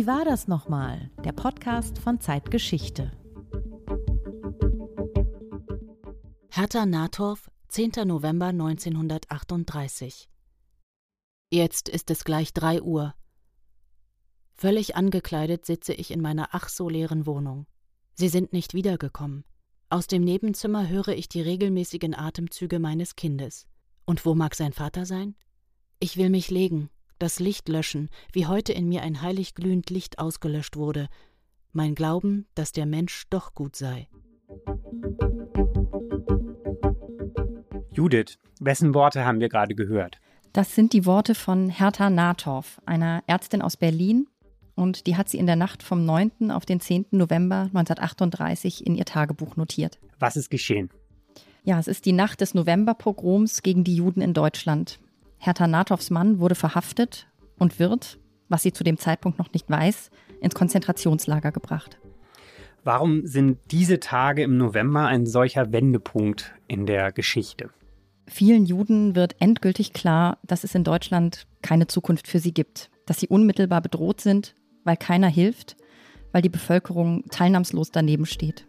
Wie war das nochmal? Der Podcast von Zeitgeschichte. Hertha Nathorf, 10. November 1938. Jetzt ist es gleich drei Uhr. Völlig angekleidet sitze ich in meiner ach so leeren Wohnung. Sie sind nicht wiedergekommen. Aus dem Nebenzimmer höre ich die regelmäßigen Atemzüge meines Kindes. Und wo mag sein Vater sein? Ich will mich legen, das Licht löschen, wie heute in mir ein heilig glühend Licht ausgelöscht wurde, mein Glauben, dass der Mensch doch gut sei. Judith, wessen Worte haben wir gerade gehört? Das sind die Worte von Hertha Nathoff, einer Ärztin aus Berlin. Und die hat sie in der Nacht vom 9. auf den 10. November 1938 in ihr Tagebuch notiert. Was ist geschehen? Ja, es ist die Nacht des Novemberpogroms gegen die Juden in Deutschland. Hertha Nathoffs Mann wurde verhaftet und wird, was sie zu dem Zeitpunkt noch nicht weiß, ins Konzentrationslager gebracht. Warum sind diese Tage im November ein solcher Wendepunkt in der Geschichte? Vielen Juden wird endgültig klar, dass es in Deutschland keine Zukunft für sie gibt, dass sie unmittelbar bedroht sind, weil keiner hilft, weil die Bevölkerung teilnahmslos daneben steht.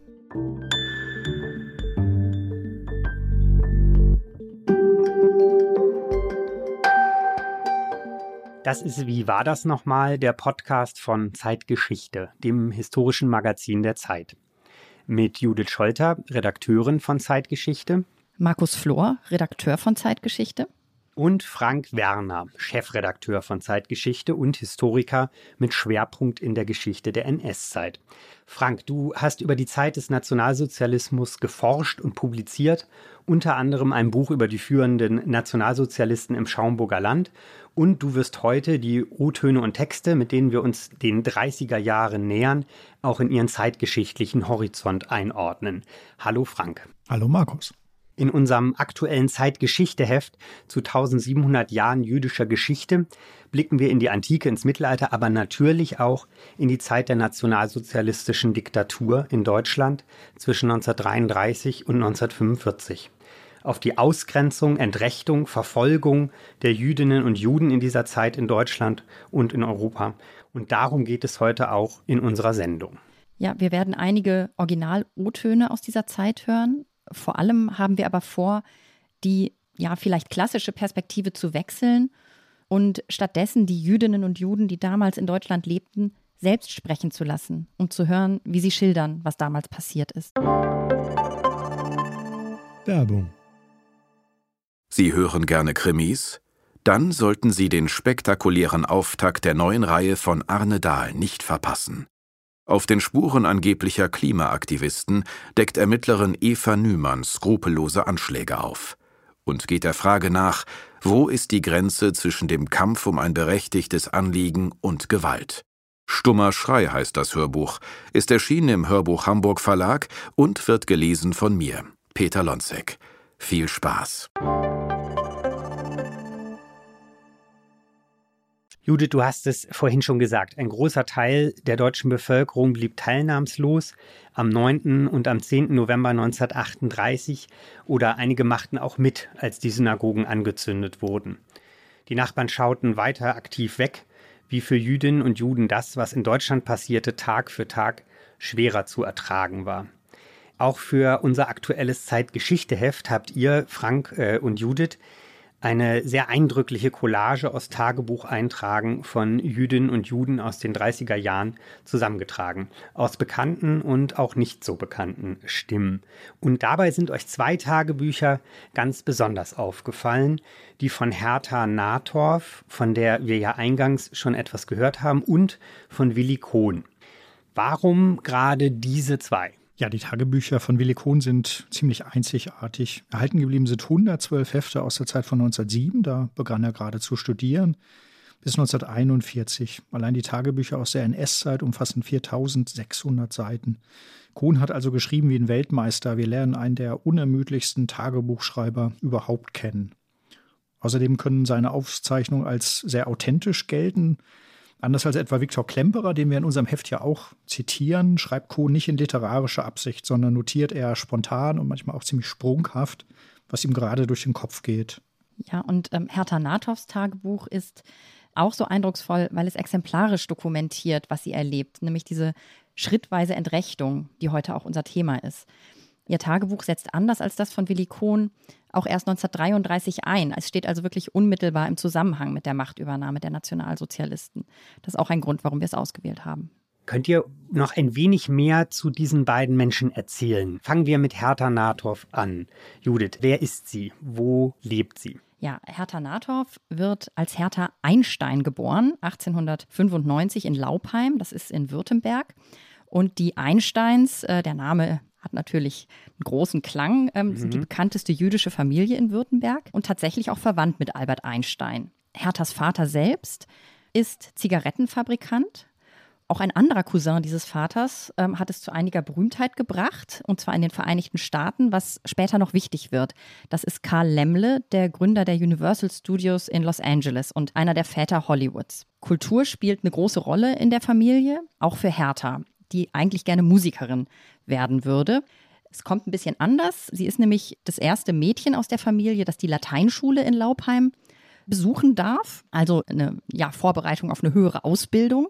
Das ist Wie war das nochmal? Der Podcast von Zeitgeschichte, dem historischen Magazin der Zeit. Mit Judith Scholter, Redakteurin von Zeitgeschichte. Markus Flor, Redakteur von Zeitgeschichte. Und Frank Werner, Chefredakteur von Zeitgeschichte und Historiker mit Schwerpunkt in der Geschichte der NS-Zeit. Frank, du hast über die Zeit des Nationalsozialismus geforscht und publiziert, unter anderem ein Buch über die führenden Nationalsozialisten im Schaumburger Land und du wirst heute die O-Töne und Texte, mit denen wir uns den 30er Jahren nähern, auch in ihren zeitgeschichtlichen Horizont einordnen. Hallo Frank. Hallo Markus. In unserem aktuellen Zeitgeschichteheft zu 1700 Jahren jüdischer Geschichte blicken wir in die Antike, ins Mittelalter, aber natürlich auch in die Zeit der nationalsozialistischen Diktatur in Deutschland zwischen 1933 und 1945 auf die Ausgrenzung, Entrechtung, Verfolgung der Jüdinnen und Juden in dieser Zeit in Deutschland und in Europa. Und darum geht es heute auch in unserer Sendung. Ja, wir werden einige Original-O-Töne aus dieser Zeit hören. Vor allem haben wir aber vor, die ja vielleicht klassische Perspektive zu wechseln und stattdessen die Jüdinnen und Juden, die damals in Deutschland lebten, selbst sprechen zu lassen, um zu hören, wie sie schildern, was damals passiert ist. Werbung Sie hören gerne Krimis? Dann sollten Sie den spektakulären Auftakt der neuen Reihe von Arne Dahl nicht verpassen. Auf den Spuren angeblicher Klimaaktivisten deckt Ermittlerin Eva Nümann skrupellose Anschläge auf und geht der Frage nach, wo ist die Grenze zwischen dem Kampf um ein berechtigtes Anliegen und Gewalt. Stummer Schrei heißt das Hörbuch, ist erschienen im Hörbuch Hamburg Verlag und wird gelesen von mir, Peter Lonzek. Viel Spaß. Judith, du hast es vorhin schon gesagt, ein großer Teil der deutschen Bevölkerung blieb teilnahmslos am 9. und am 10. November 1938 oder einige machten auch mit, als die Synagogen angezündet wurden. Die Nachbarn schauten weiter aktiv weg, wie für Jüdinnen und Juden das, was in Deutschland passierte, Tag für Tag schwerer zu ertragen war. Auch für unser aktuelles Zeitgeschichteheft habt ihr, Frank äh, und Judith, eine sehr eindrückliche Collage aus Tagebucheintragen von Jüdinnen und Juden aus den 30er Jahren zusammengetragen, aus bekannten und auch nicht so bekannten Stimmen. Und dabei sind euch zwei Tagebücher ganz besonders aufgefallen, die von Hertha Nathorf, von der wir ja eingangs schon etwas gehört haben, und von Willi Kohn. Warum gerade diese zwei? Ja, die Tagebücher von Willi Kohn sind ziemlich einzigartig. Erhalten geblieben sind 112 Hefte aus der Zeit von 1907, da begann er gerade zu studieren, bis 1941. Allein die Tagebücher aus der NS-Zeit umfassen 4600 Seiten. Kohn hat also geschrieben wie ein Weltmeister. Wir lernen einen der unermüdlichsten Tagebuchschreiber überhaupt kennen. Außerdem können seine Aufzeichnungen als sehr authentisch gelten. Anders als etwa Viktor Klemperer, den wir in unserem Heft ja auch zitieren, schreibt Kohn nicht in literarischer Absicht, sondern notiert eher spontan und manchmal auch ziemlich sprunghaft, was ihm gerade durch den Kopf geht. Ja, und ähm, Hertha Nathoffs Tagebuch ist auch so eindrucksvoll, weil es exemplarisch dokumentiert, was sie erlebt, nämlich diese schrittweise Entrechtung, die heute auch unser Thema ist. Ihr Tagebuch setzt anders als das von Willi Kohn auch erst 1933 ein. Es steht also wirklich unmittelbar im Zusammenhang mit der Machtübernahme der Nationalsozialisten. Das ist auch ein Grund, warum wir es ausgewählt haben. Könnt ihr noch ein wenig mehr zu diesen beiden Menschen erzählen? Fangen wir mit Hertha Nathoff an. Judith, wer ist sie? Wo lebt sie? Ja, Hertha Nathoff wird als Hertha Einstein geboren, 1895 in Laupheim, das ist in Württemberg. Und die Einsteins, äh, der Name hat natürlich einen großen Klang, ähm, mhm. sind die bekannteste jüdische Familie in Württemberg und tatsächlich auch verwandt mit Albert Einstein. Herthas Vater selbst ist Zigarettenfabrikant. Auch ein anderer Cousin dieses Vaters ähm, hat es zu einiger Berühmtheit gebracht, und zwar in den Vereinigten Staaten, was später noch wichtig wird. Das ist Karl Lemle, der Gründer der Universal Studios in Los Angeles und einer der Väter Hollywoods. Kultur spielt eine große Rolle in der Familie, auch für Hertha die eigentlich gerne Musikerin werden würde. Es kommt ein bisschen anders. Sie ist nämlich das erste Mädchen aus der Familie, das die Lateinschule in Laupheim besuchen darf, also eine ja, Vorbereitung auf eine höhere Ausbildung.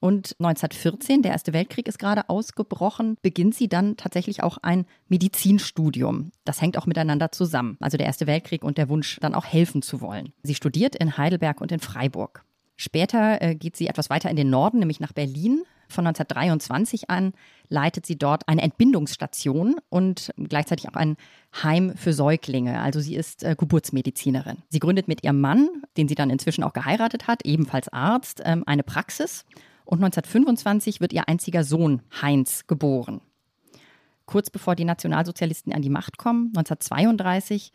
Und 1914, der Erste Weltkrieg ist gerade ausgebrochen, beginnt sie dann tatsächlich auch ein Medizinstudium. Das hängt auch miteinander zusammen. Also der Erste Weltkrieg und der Wunsch, dann auch helfen zu wollen. Sie studiert in Heidelberg und in Freiburg. Später äh, geht sie etwas weiter in den Norden, nämlich nach Berlin, von 1923 an leitet sie dort eine Entbindungsstation und gleichzeitig auch ein Heim für Säuglinge. Also sie ist äh, Geburtsmedizinerin. Sie gründet mit ihrem Mann, den sie dann inzwischen auch geheiratet hat, ebenfalls Arzt, ähm, eine Praxis. Und 1925 wird ihr einziger Sohn Heinz geboren. Kurz bevor die Nationalsozialisten an die Macht kommen, 1932,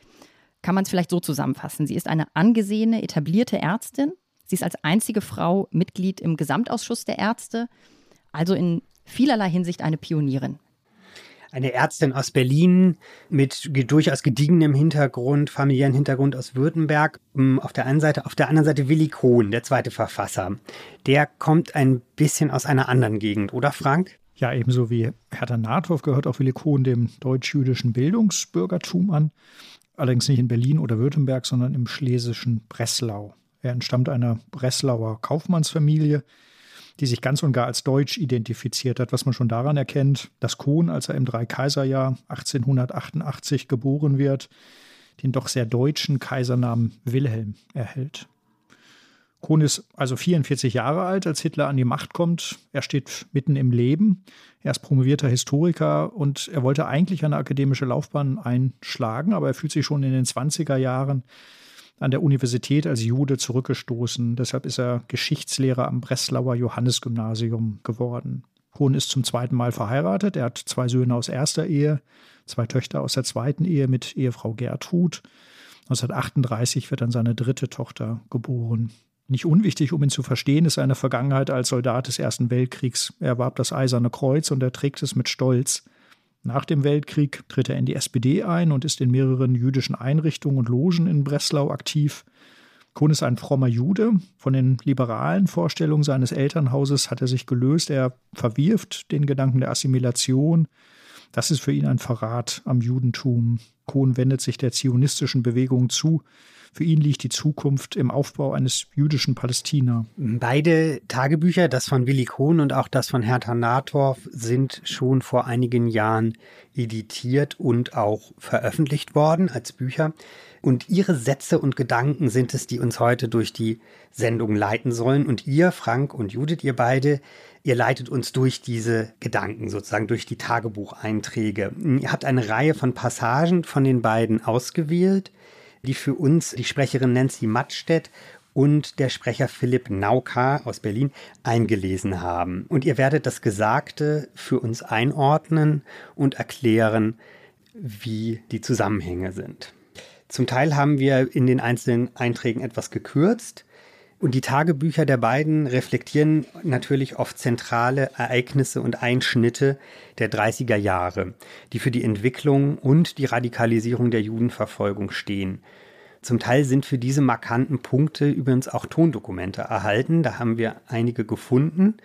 kann man es vielleicht so zusammenfassen. Sie ist eine angesehene, etablierte Ärztin. Sie ist als einzige Frau Mitglied im Gesamtausschuss der Ärzte also in vielerlei Hinsicht eine Pionierin. Eine Ärztin aus Berlin mit durchaus gediegenem Hintergrund, familiären Hintergrund aus Württemberg. Hm, auf der einen Seite, auf der anderen Seite Willi Kohn, der zweite Verfasser. Der kommt ein bisschen aus einer anderen Gegend, oder Frank? Ja, ebenso wie Hertha Nathorf gehört auch Willi Kohn dem deutsch-jüdischen Bildungsbürgertum an. Allerdings nicht in Berlin oder Württemberg, sondern im schlesischen Breslau. Er entstammt einer Breslauer Kaufmannsfamilie, die sich ganz und gar als deutsch identifiziert hat, was man schon daran erkennt, dass Kohn, als er im Dreikaiserjahr 1888 geboren wird, den doch sehr deutschen Kaisernamen Wilhelm erhält. Kohn ist also 44 Jahre alt, als Hitler an die Macht kommt. Er steht mitten im Leben. Er ist promovierter Historiker und er wollte eigentlich eine akademische Laufbahn einschlagen, aber er fühlt sich schon in den 20er Jahren an der Universität als Jude zurückgestoßen. Deshalb ist er Geschichtslehrer am Breslauer Johannesgymnasium geworden. Kohn ist zum zweiten Mal verheiratet. Er hat zwei Söhne aus erster Ehe, zwei Töchter aus der zweiten Ehe mit Ehefrau Gertrud. 1938 wird dann seine dritte Tochter geboren. Nicht unwichtig, um ihn zu verstehen, ist seine Vergangenheit als Soldat des Ersten Weltkriegs. Er erwarb das Eiserne Kreuz und er trägt es mit Stolz. Nach dem Weltkrieg tritt er in die SPD ein und ist in mehreren jüdischen Einrichtungen und Logen in Breslau aktiv. Kohn ist ein frommer Jude. Von den liberalen Vorstellungen seines Elternhauses hat er sich gelöst. Er verwirft den Gedanken der Assimilation. Das ist für ihn ein Verrat am Judentum. Kohn wendet sich der zionistischen Bewegung zu. Für ihn liegt die Zukunft im Aufbau eines jüdischen Palästina. Beide Tagebücher, das von Willi Kohn und auch das von Hertha Nathorf, sind schon vor einigen Jahren editiert und auch veröffentlicht worden als Bücher. Und ihre Sätze und Gedanken sind es, die uns heute durch die Sendung leiten sollen. Und ihr, Frank und Judith, ihr beide, ihr leitet uns durch diese Gedanken, sozusagen durch die Tagebucheinträge. Ihr habt eine Reihe von Passagen von den beiden ausgewählt die für uns die Sprecherin Nancy Mattstedt und der Sprecher Philipp Nauka aus Berlin eingelesen haben. Und ihr werdet das Gesagte für uns einordnen und erklären, wie die Zusammenhänge sind. Zum Teil haben wir in den einzelnen Einträgen etwas gekürzt. Und die Tagebücher der beiden reflektieren natürlich oft zentrale Ereignisse und Einschnitte der 30er Jahre, die für die Entwicklung und die Radikalisierung der Judenverfolgung stehen. Zum Teil sind für diese markanten Punkte übrigens auch Tondokumente erhalten. Da haben wir einige gefunden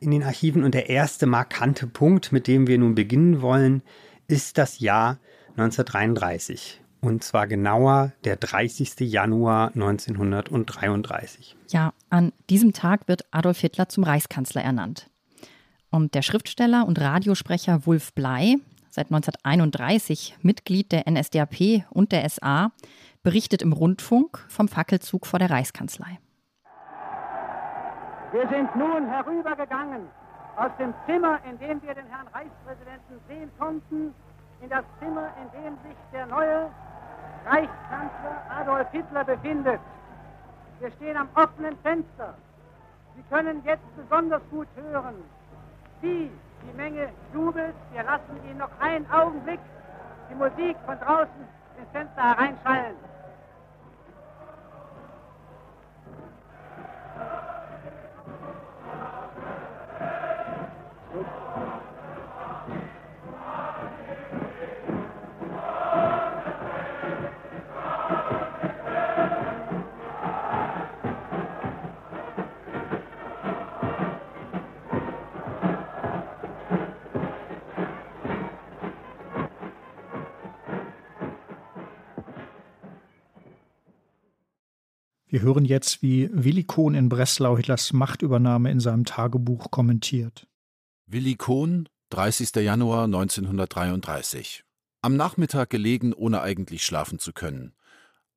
in den Archiven. Und der erste markante Punkt, mit dem wir nun beginnen wollen, ist das Jahr 1933 und zwar genauer der 30. Januar 1933. Ja, An diesem Tag wird Adolf Hitler zum Reichskanzler ernannt. Und der Schriftsteller und Radiosprecher Wulf Blei, seit 1931 Mitglied der NSDAP und der SA, berichtet im Rundfunk vom Fackelzug vor der Reichskanzlei. Wir sind nun herübergegangen aus dem Zimmer, in dem wir den Herrn Reichspräsidenten sehen konnten, in das Zimmer, in dem sich der neue Reichskanzler Adolf Hitler befindet. Wir stehen am offenen Fenster. Sie können jetzt besonders gut hören, wie die Menge jubelt. Wir lassen Ihnen noch einen Augenblick die Musik von draußen ins Fenster hereinschallen. Wir hören jetzt, wie Willi Kohn in Breslau Hitlers Machtübernahme in seinem Tagebuch kommentiert. Willi Kohn, 30. Januar 1933. Am Nachmittag gelegen, ohne eigentlich schlafen zu können.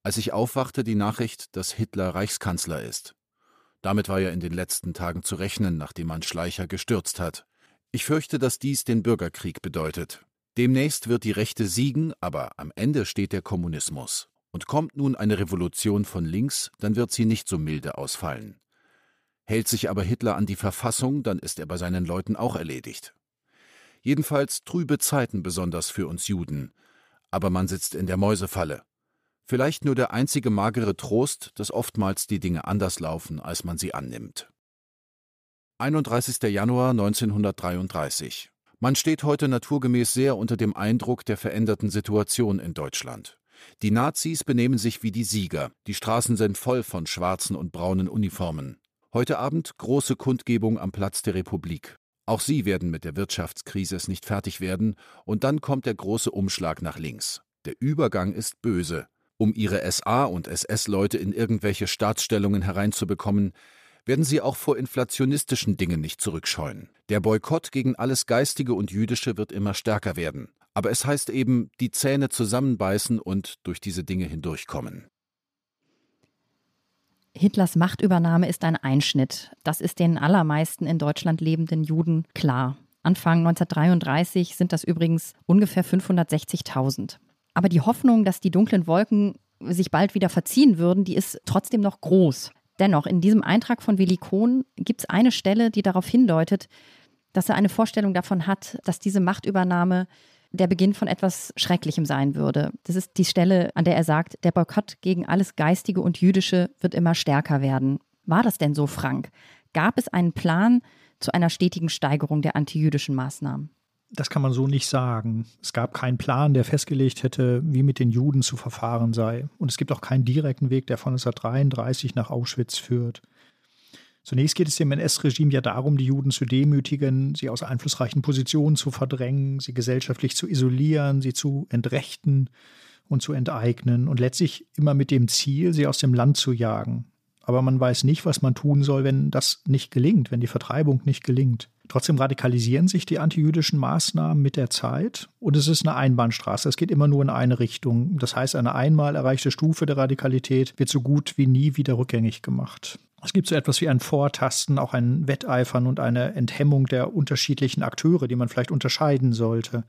Als ich aufwachte, die Nachricht, dass Hitler Reichskanzler ist. Damit war ja in den letzten Tagen zu rechnen, nachdem man Schleicher gestürzt hat. Ich fürchte, dass dies den Bürgerkrieg bedeutet. Demnächst wird die Rechte siegen, aber am Ende steht der Kommunismus. Und kommt nun eine Revolution von links, dann wird sie nicht so milde ausfallen. Hält sich aber Hitler an die Verfassung, dann ist er bei seinen Leuten auch erledigt. Jedenfalls trübe Zeiten besonders für uns Juden. Aber man sitzt in der Mäusefalle. Vielleicht nur der einzige magere Trost, dass oftmals die Dinge anders laufen, als man sie annimmt. 31. Januar 1933. Man steht heute naturgemäß sehr unter dem Eindruck der veränderten Situation in Deutschland. Die Nazis benehmen sich wie die Sieger, die Straßen sind voll von schwarzen und braunen Uniformen. Heute Abend große Kundgebung am Platz der Republik. Auch sie werden mit der Wirtschaftskrise nicht fertig werden, und dann kommt der große Umschlag nach links. Der Übergang ist böse. Um ihre SA- und SS-Leute in irgendwelche Staatsstellungen hereinzubekommen, werden sie auch vor inflationistischen Dingen nicht zurückscheuen. Der Boykott gegen alles Geistige und Jüdische wird immer stärker werden. Aber es heißt eben, die Zähne zusammenbeißen und durch diese Dinge hindurchkommen. Hitlers Machtübernahme ist ein Einschnitt. Das ist den allermeisten in Deutschland lebenden Juden klar. Anfang 1933 sind das übrigens ungefähr 560.000. Aber die Hoffnung, dass die dunklen Wolken sich bald wieder verziehen würden, die ist trotzdem noch groß. Dennoch, in diesem Eintrag von Willi Kohn gibt es eine Stelle, die darauf hindeutet, dass er eine Vorstellung davon hat, dass diese Machtübernahme der Beginn von etwas Schrecklichem sein würde. Das ist die Stelle, an der er sagt, der Boykott gegen alles Geistige und Jüdische wird immer stärker werden. War das denn so, Frank? Gab es einen Plan zu einer stetigen Steigerung der antijüdischen Maßnahmen? Das kann man so nicht sagen. Es gab keinen Plan, der festgelegt hätte, wie mit den Juden zu verfahren sei. Und es gibt auch keinen direkten Weg, der von 1933 nach Auschwitz führt. Zunächst geht es dem NS-Regime ja darum, die Juden zu demütigen, sie aus einflussreichen Positionen zu verdrängen, sie gesellschaftlich zu isolieren, sie zu entrechten und zu enteignen und letztlich immer mit dem Ziel, sie aus dem Land zu jagen. Aber man weiß nicht, was man tun soll, wenn das nicht gelingt, wenn die Vertreibung nicht gelingt. Trotzdem radikalisieren sich die antijüdischen Maßnahmen mit der Zeit und es ist eine Einbahnstraße. Es geht immer nur in eine Richtung. Das heißt, eine einmal erreichte Stufe der Radikalität wird so gut wie nie wieder rückgängig gemacht. Es gibt so etwas wie ein Vortasten, auch ein Wetteifern und eine Enthemmung der unterschiedlichen Akteure, die man vielleicht unterscheiden sollte.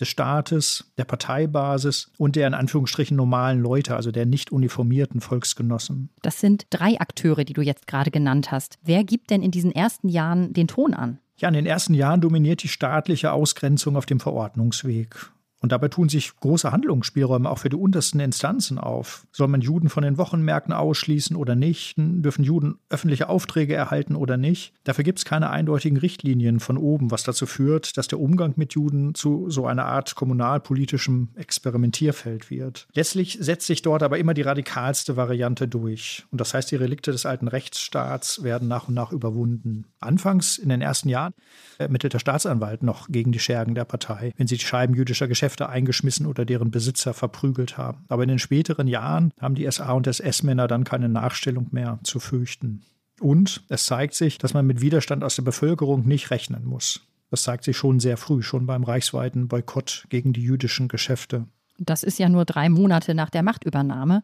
Des Staates, der Parteibasis und der in Anführungsstrichen normalen Leute, also der nicht uniformierten Volksgenossen. Das sind drei Akteure, die du jetzt gerade genannt hast. Wer gibt denn in diesen ersten Jahren den Ton an? Ja, in den ersten Jahren dominiert die staatliche Ausgrenzung auf dem Verordnungsweg. Und dabei tun sich große Handlungsspielräume auch für die untersten Instanzen auf. Soll man Juden von den Wochenmärkten ausschließen oder nicht? Dürfen Juden öffentliche Aufträge erhalten oder nicht? Dafür gibt es keine eindeutigen Richtlinien von oben, was dazu führt, dass der Umgang mit Juden zu so einer Art kommunalpolitischem Experimentierfeld wird. Letztlich setzt sich dort aber immer die radikalste Variante durch. Und das heißt, die Relikte des alten Rechtsstaats werden nach und nach überwunden. Anfangs in den ersten Jahren ermittelt der Staatsanwalt noch gegen die Schergen der Partei, wenn sie die Scheiben jüdischer Geschäfte Geschäfte eingeschmissen oder deren Besitzer verprügelt haben. Aber in den späteren Jahren haben die SA- und SS-Männer dann keine Nachstellung mehr zu fürchten. Und es zeigt sich, dass man mit Widerstand aus der Bevölkerung nicht rechnen muss. Das zeigt sich schon sehr früh, schon beim reichsweiten Boykott gegen die jüdischen Geschäfte. Das ist ja nur drei Monate nach der Machtübernahme,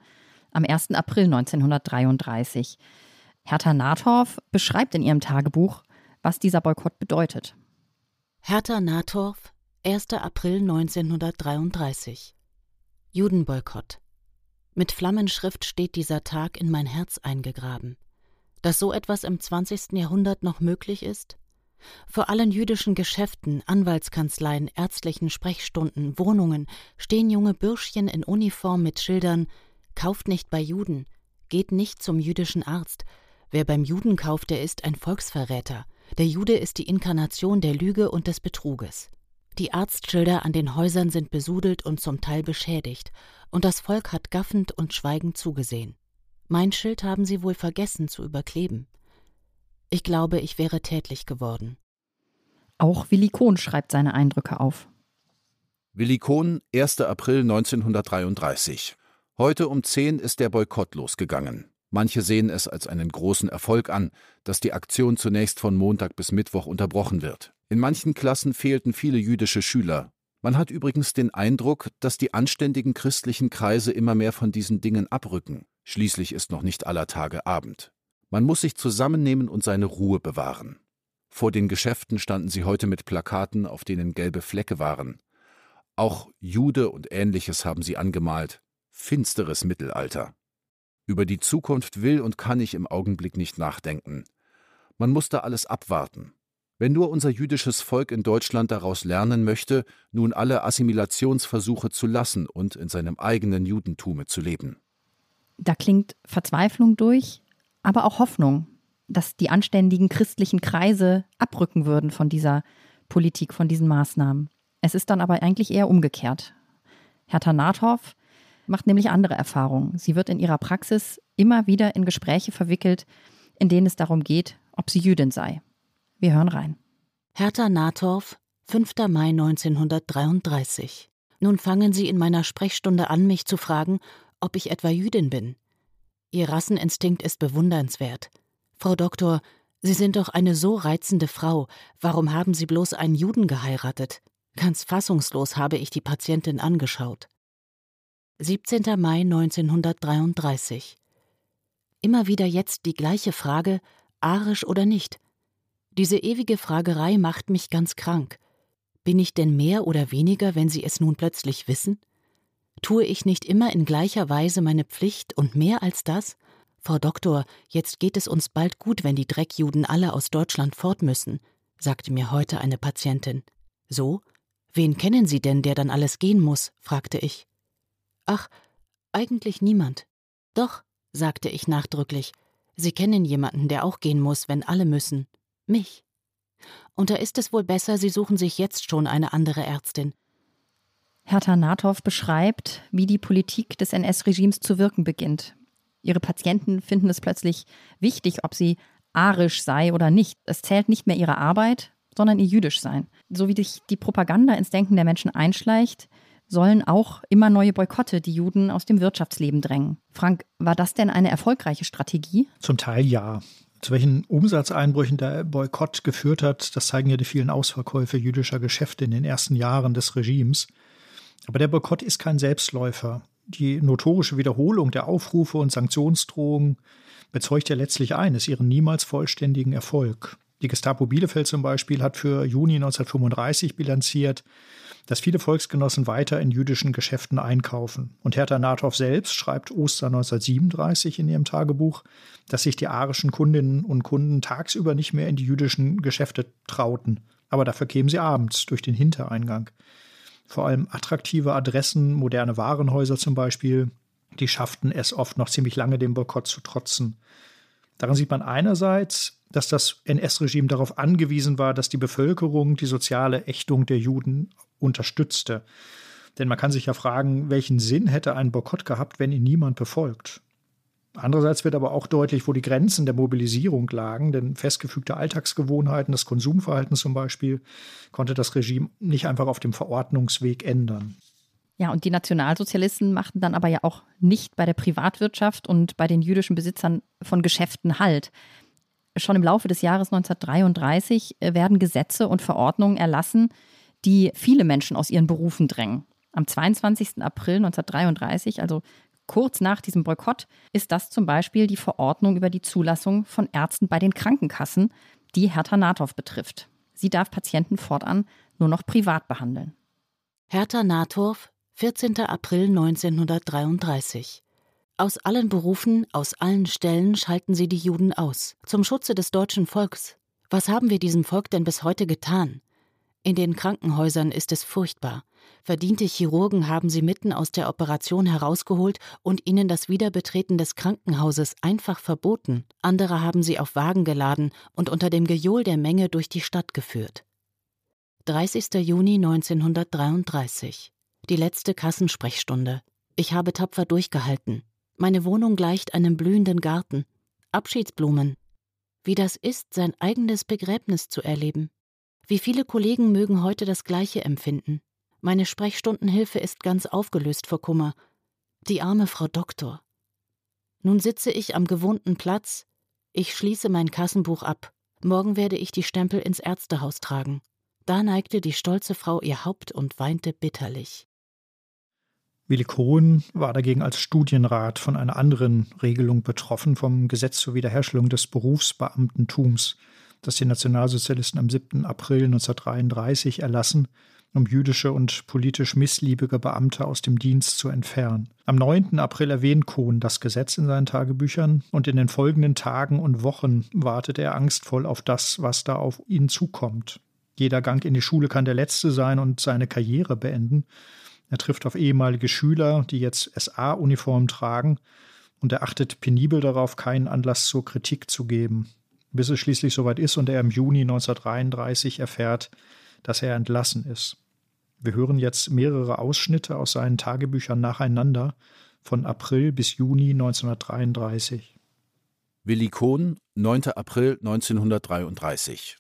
am 1. April 1933. Hertha Nathorf beschreibt in ihrem Tagebuch, was dieser Boykott bedeutet. Hertha Nathorf, 1. April 1933. Judenboykott. Mit Flammenschrift steht dieser Tag in mein Herz eingegraben. Dass so etwas im 20. Jahrhundert noch möglich ist? Vor allen jüdischen Geschäften, Anwaltskanzleien, ärztlichen Sprechstunden, Wohnungen stehen junge Bürschchen in Uniform mit Schildern Kauft nicht bei Juden, geht nicht zum jüdischen Arzt. Wer beim Juden kauft, der ist ein Volksverräter. Der Jude ist die Inkarnation der Lüge und des Betruges. Die Arztschilder an den Häusern sind besudelt und zum Teil beschädigt, und das Volk hat gaffend und schweigend zugesehen. Mein Schild haben sie wohl vergessen zu überkleben. Ich glaube, ich wäre tätlich geworden. Auch Willi Kohn schreibt seine Eindrücke auf. Willi Kohn, 1. April 1933. Heute um 10 ist der Boykott losgegangen. Manche sehen es als einen großen Erfolg an, dass die Aktion zunächst von Montag bis Mittwoch unterbrochen wird. In manchen Klassen fehlten viele jüdische Schüler. Man hat übrigens den Eindruck, dass die anständigen christlichen Kreise immer mehr von diesen Dingen abrücken. Schließlich ist noch nicht aller Tage Abend. Man muss sich zusammennehmen und seine Ruhe bewahren. Vor den Geschäften standen sie heute mit Plakaten, auf denen gelbe Flecke waren. Auch Jude und ähnliches haben sie angemalt. Finsteres Mittelalter. Über die Zukunft will und kann ich im Augenblick nicht nachdenken. Man muss da alles abwarten. Wenn nur unser jüdisches Volk in Deutschland daraus lernen möchte, nun alle Assimilationsversuche zu lassen und in seinem eigenen Judentume zu leben. Da klingt Verzweiflung durch, aber auch Hoffnung, dass die anständigen christlichen Kreise abrücken würden von dieser Politik, von diesen Maßnahmen. Es ist dann aber eigentlich eher umgekehrt. Hertha Nathoff macht nämlich andere Erfahrungen. Sie wird in ihrer Praxis immer wieder in Gespräche verwickelt, in denen es darum geht, ob sie Jüdin sei. Wir hören rein. Hertha Nathorf, 5. Mai 1933. Nun fangen Sie in meiner Sprechstunde an, mich zu fragen, ob ich etwa Jüdin bin. Ihr Rasseninstinkt ist bewundernswert. Frau Doktor, Sie sind doch eine so reizende Frau. Warum haben Sie bloß einen Juden geheiratet? Ganz fassungslos habe ich die Patientin angeschaut. 17. Mai 1933. Immer wieder jetzt die gleiche Frage, arisch oder nicht. Diese ewige Fragerei macht mich ganz krank. Bin ich denn mehr oder weniger, wenn Sie es nun plötzlich wissen? Tue ich nicht immer in gleicher Weise meine Pflicht und mehr als das? Frau Doktor, jetzt geht es uns bald gut, wenn die Dreckjuden alle aus Deutschland fort müssen, sagte mir heute eine Patientin. So? Wen kennen Sie denn, der dann alles gehen muss? fragte ich. Ach, eigentlich niemand. Doch, sagte ich nachdrücklich, Sie kennen jemanden, der auch gehen muss, wenn alle müssen. Mich. Und da ist es wohl besser, Sie suchen sich jetzt schon eine andere Ärztin. Hertha Nathoff beschreibt, wie die Politik des NS-Regimes zu wirken beginnt. Ihre Patienten finden es plötzlich wichtig, ob sie arisch sei oder nicht. Es zählt nicht mehr ihre Arbeit, sondern ihr jüdisch sein. So wie sich die Propaganda ins Denken der Menschen einschleicht, sollen auch immer neue Boykotte die Juden aus dem Wirtschaftsleben drängen. Frank, war das denn eine erfolgreiche Strategie? Zum Teil ja. Zu welchen Umsatzeinbrüchen der Boykott geführt hat, das zeigen ja die vielen Ausverkäufe jüdischer Geschäfte in den ersten Jahren des Regimes. Aber der Boykott ist kein Selbstläufer. Die notorische Wiederholung der Aufrufe und Sanktionsdrohungen bezeugt ja letztlich eines, ihren niemals vollständigen Erfolg. Die Gestapo Bielefeld zum Beispiel hat für Juni 1935 bilanziert, dass viele Volksgenossen weiter in jüdischen Geschäften einkaufen. Und Hertha Nathoff selbst schreibt Ostern 1937 in ihrem Tagebuch, dass sich die arischen Kundinnen und Kunden tagsüber nicht mehr in die jüdischen Geschäfte trauten. Aber dafür kämen sie abends durch den Hintereingang. Vor allem attraktive Adressen, moderne Warenhäuser zum Beispiel, die schafften es oft noch ziemlich lange dem Boykott zu trotzen. Daran sieht man einerseits, dass das NS-Regime darauf angewiesen war, dass die Bevölkerung die soziale Ächtung der Juden unterstützte. Denn man kann sich ja fragen, welchen Sinn hätte ein Boykott gehabt, wenn ihn niemand befolgt? Andererseits wird aber auch deutlich, wo die Grenzen der Mobilisierung lagen, denn festgefügte Alltagsgewohnheiten, das Konsumverhalten zum Beispiel, konnte das Regime nicht einfach auf dem Verordnungsweg ändern. Ja, und die Nationalsozialisten machten dann aber ja auch nicht bei der Privatwirtschaft und bei den jüdischen Besitzern von Geschäften Halt. Schon im Laufe des Jahres 1933 äh, werden Gesetze und Verordnungen erlassen, die viele Menschen aus ihren Berufen drängen. Am 22. April 1933, also kurz nach diesem Boykott, ist das zum Beispiel die Verordnung über die Zulassung von Ärzten bei den Krankenkassen, die Hertha Nathoff betrifft. Sie darf Patienten fortan nur noch privat behandeln. Hertha Nathoff, 14. April 1933. Aus allen Berufen, aus allen Stellen schalten sie die Juden aus, zum Schutze des deutschen Volks. Was haben wir diesem Volk denn bis heute getan? In den Krankenhäusern ist es furchtbar. Verdiente Chirurgen haben sie mitten aus der Operation herausgeholt und ihnen das Wiederbetreten des Krankenhauses einfach verboten. Andere haben sie auf Wagen geladen und unter dem Gejohl der Menge durch die Stadt geführt. 30. Juni 1933. Die letzte Kassensprechstunde. Ich habe tapfer durchgehalten. Meine Wohnung gleicht einem blühenden Garten. Abschiedsblumen. Wie das ist, sein eigenes Begräbnis zu erleben. Wie viele Kollegen mögen heute das Gleiche empfinden? Meine Sprechstundenhilfe ist ganz aufgelöst vor Kummer. Die arme Frau Doktor. Nun sitze ich am gewohnten Platz. Ich schließe mein Kassenbuch ab. Morgen werde ich die Stempel ins Ärztehaus tragen. Da neigte die stolze Frau ihr Haupt und weinte bitterlich. Willi Kohn war dagegen als Studienrat von einer anderen Regelung betroffen, vom Gesetz zur Wiederherstellung des Berufsbeamtentums das die Nationalsozialisten am 7. April 1933 erlassen, um jüdische und politisch missliebige Beamte aus dem Dienst zu entfernen. Am 9. April erwähnt Kohn das Gesetz in seinen Tagebüchern und in den folgenden Tagen und Wochen wartet er angstvoll auf das, was da auf ihn zukommt. Jeder Gang in die Schule kann der letzte sein und seine Karriere beenden. Er trifft auf ehemalige Schüler, die jetzt SA-Uniform tragen, und er achtet penibel darauf, keinen Anlass zur Kritik zu geben bis es schließlich soweit ist und er im Juni 1933 erfährt, dass er entlassen ist. Wir hören jetzt mehrere Ausschnitte aus seinen Tagebüchern nacheinander von April bis Juni 1933. Willi Kohn, 9. April 1933.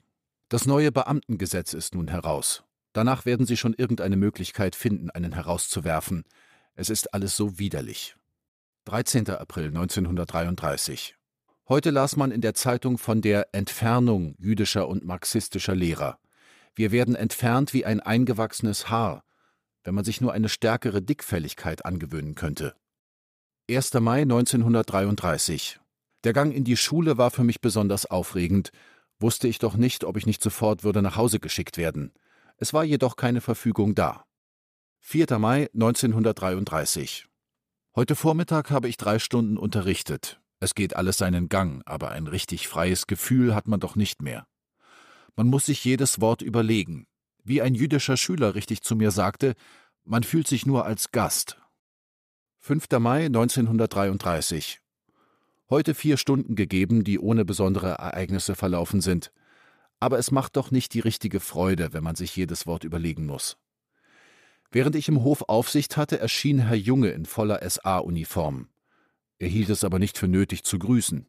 Das neue Beamtengesetz ist nun heraus. Danach werden Sie schon irgendeine Möglichkeit finden, einen herauszuwerfen. Es ist alles so widerlich. 13. April 1933. Heute las man in der Zeitung von der Entfernung jüdischer und marxistischer Lehrer. Wir werden entfernt wie ein eingewachsenes Haar, wenn man sich nur eine stärkere Dickfälligkeit angewöhnen könnte. 1. Mai 1933. Der Gang in die Schule war für mich besonders aufregend, wusste ich doch nicht, ob ich nicht sofort würde nach Hause geschickt werden. Es war jedoch keine Verfügung da. 4. Mai 1933. Heute Vormittag habe ich drei Stunden unterrichtet. Es geht alles seinen Gang, aber ein richtig freies Gefühl hat man doch nicht mehr. Man muss sich jedes Wort überlegen. Wie ein jüdischer Schüler richtig zu mir sagte, man fühlt sich nur als Gast. 5. Mai 1933. Heute vier Stunden gegeben, die ohne besondere Ereignisse verlaufen sind. Aber es macht doch nicht die richtige Freude, wenn man sich jedes Wort überlegen muss. Während ich im Hof Aufsicht hatte, erschien Herr Junge in voller SA-Uniform. Er hielt es aber nicht für nötig zu grüßen.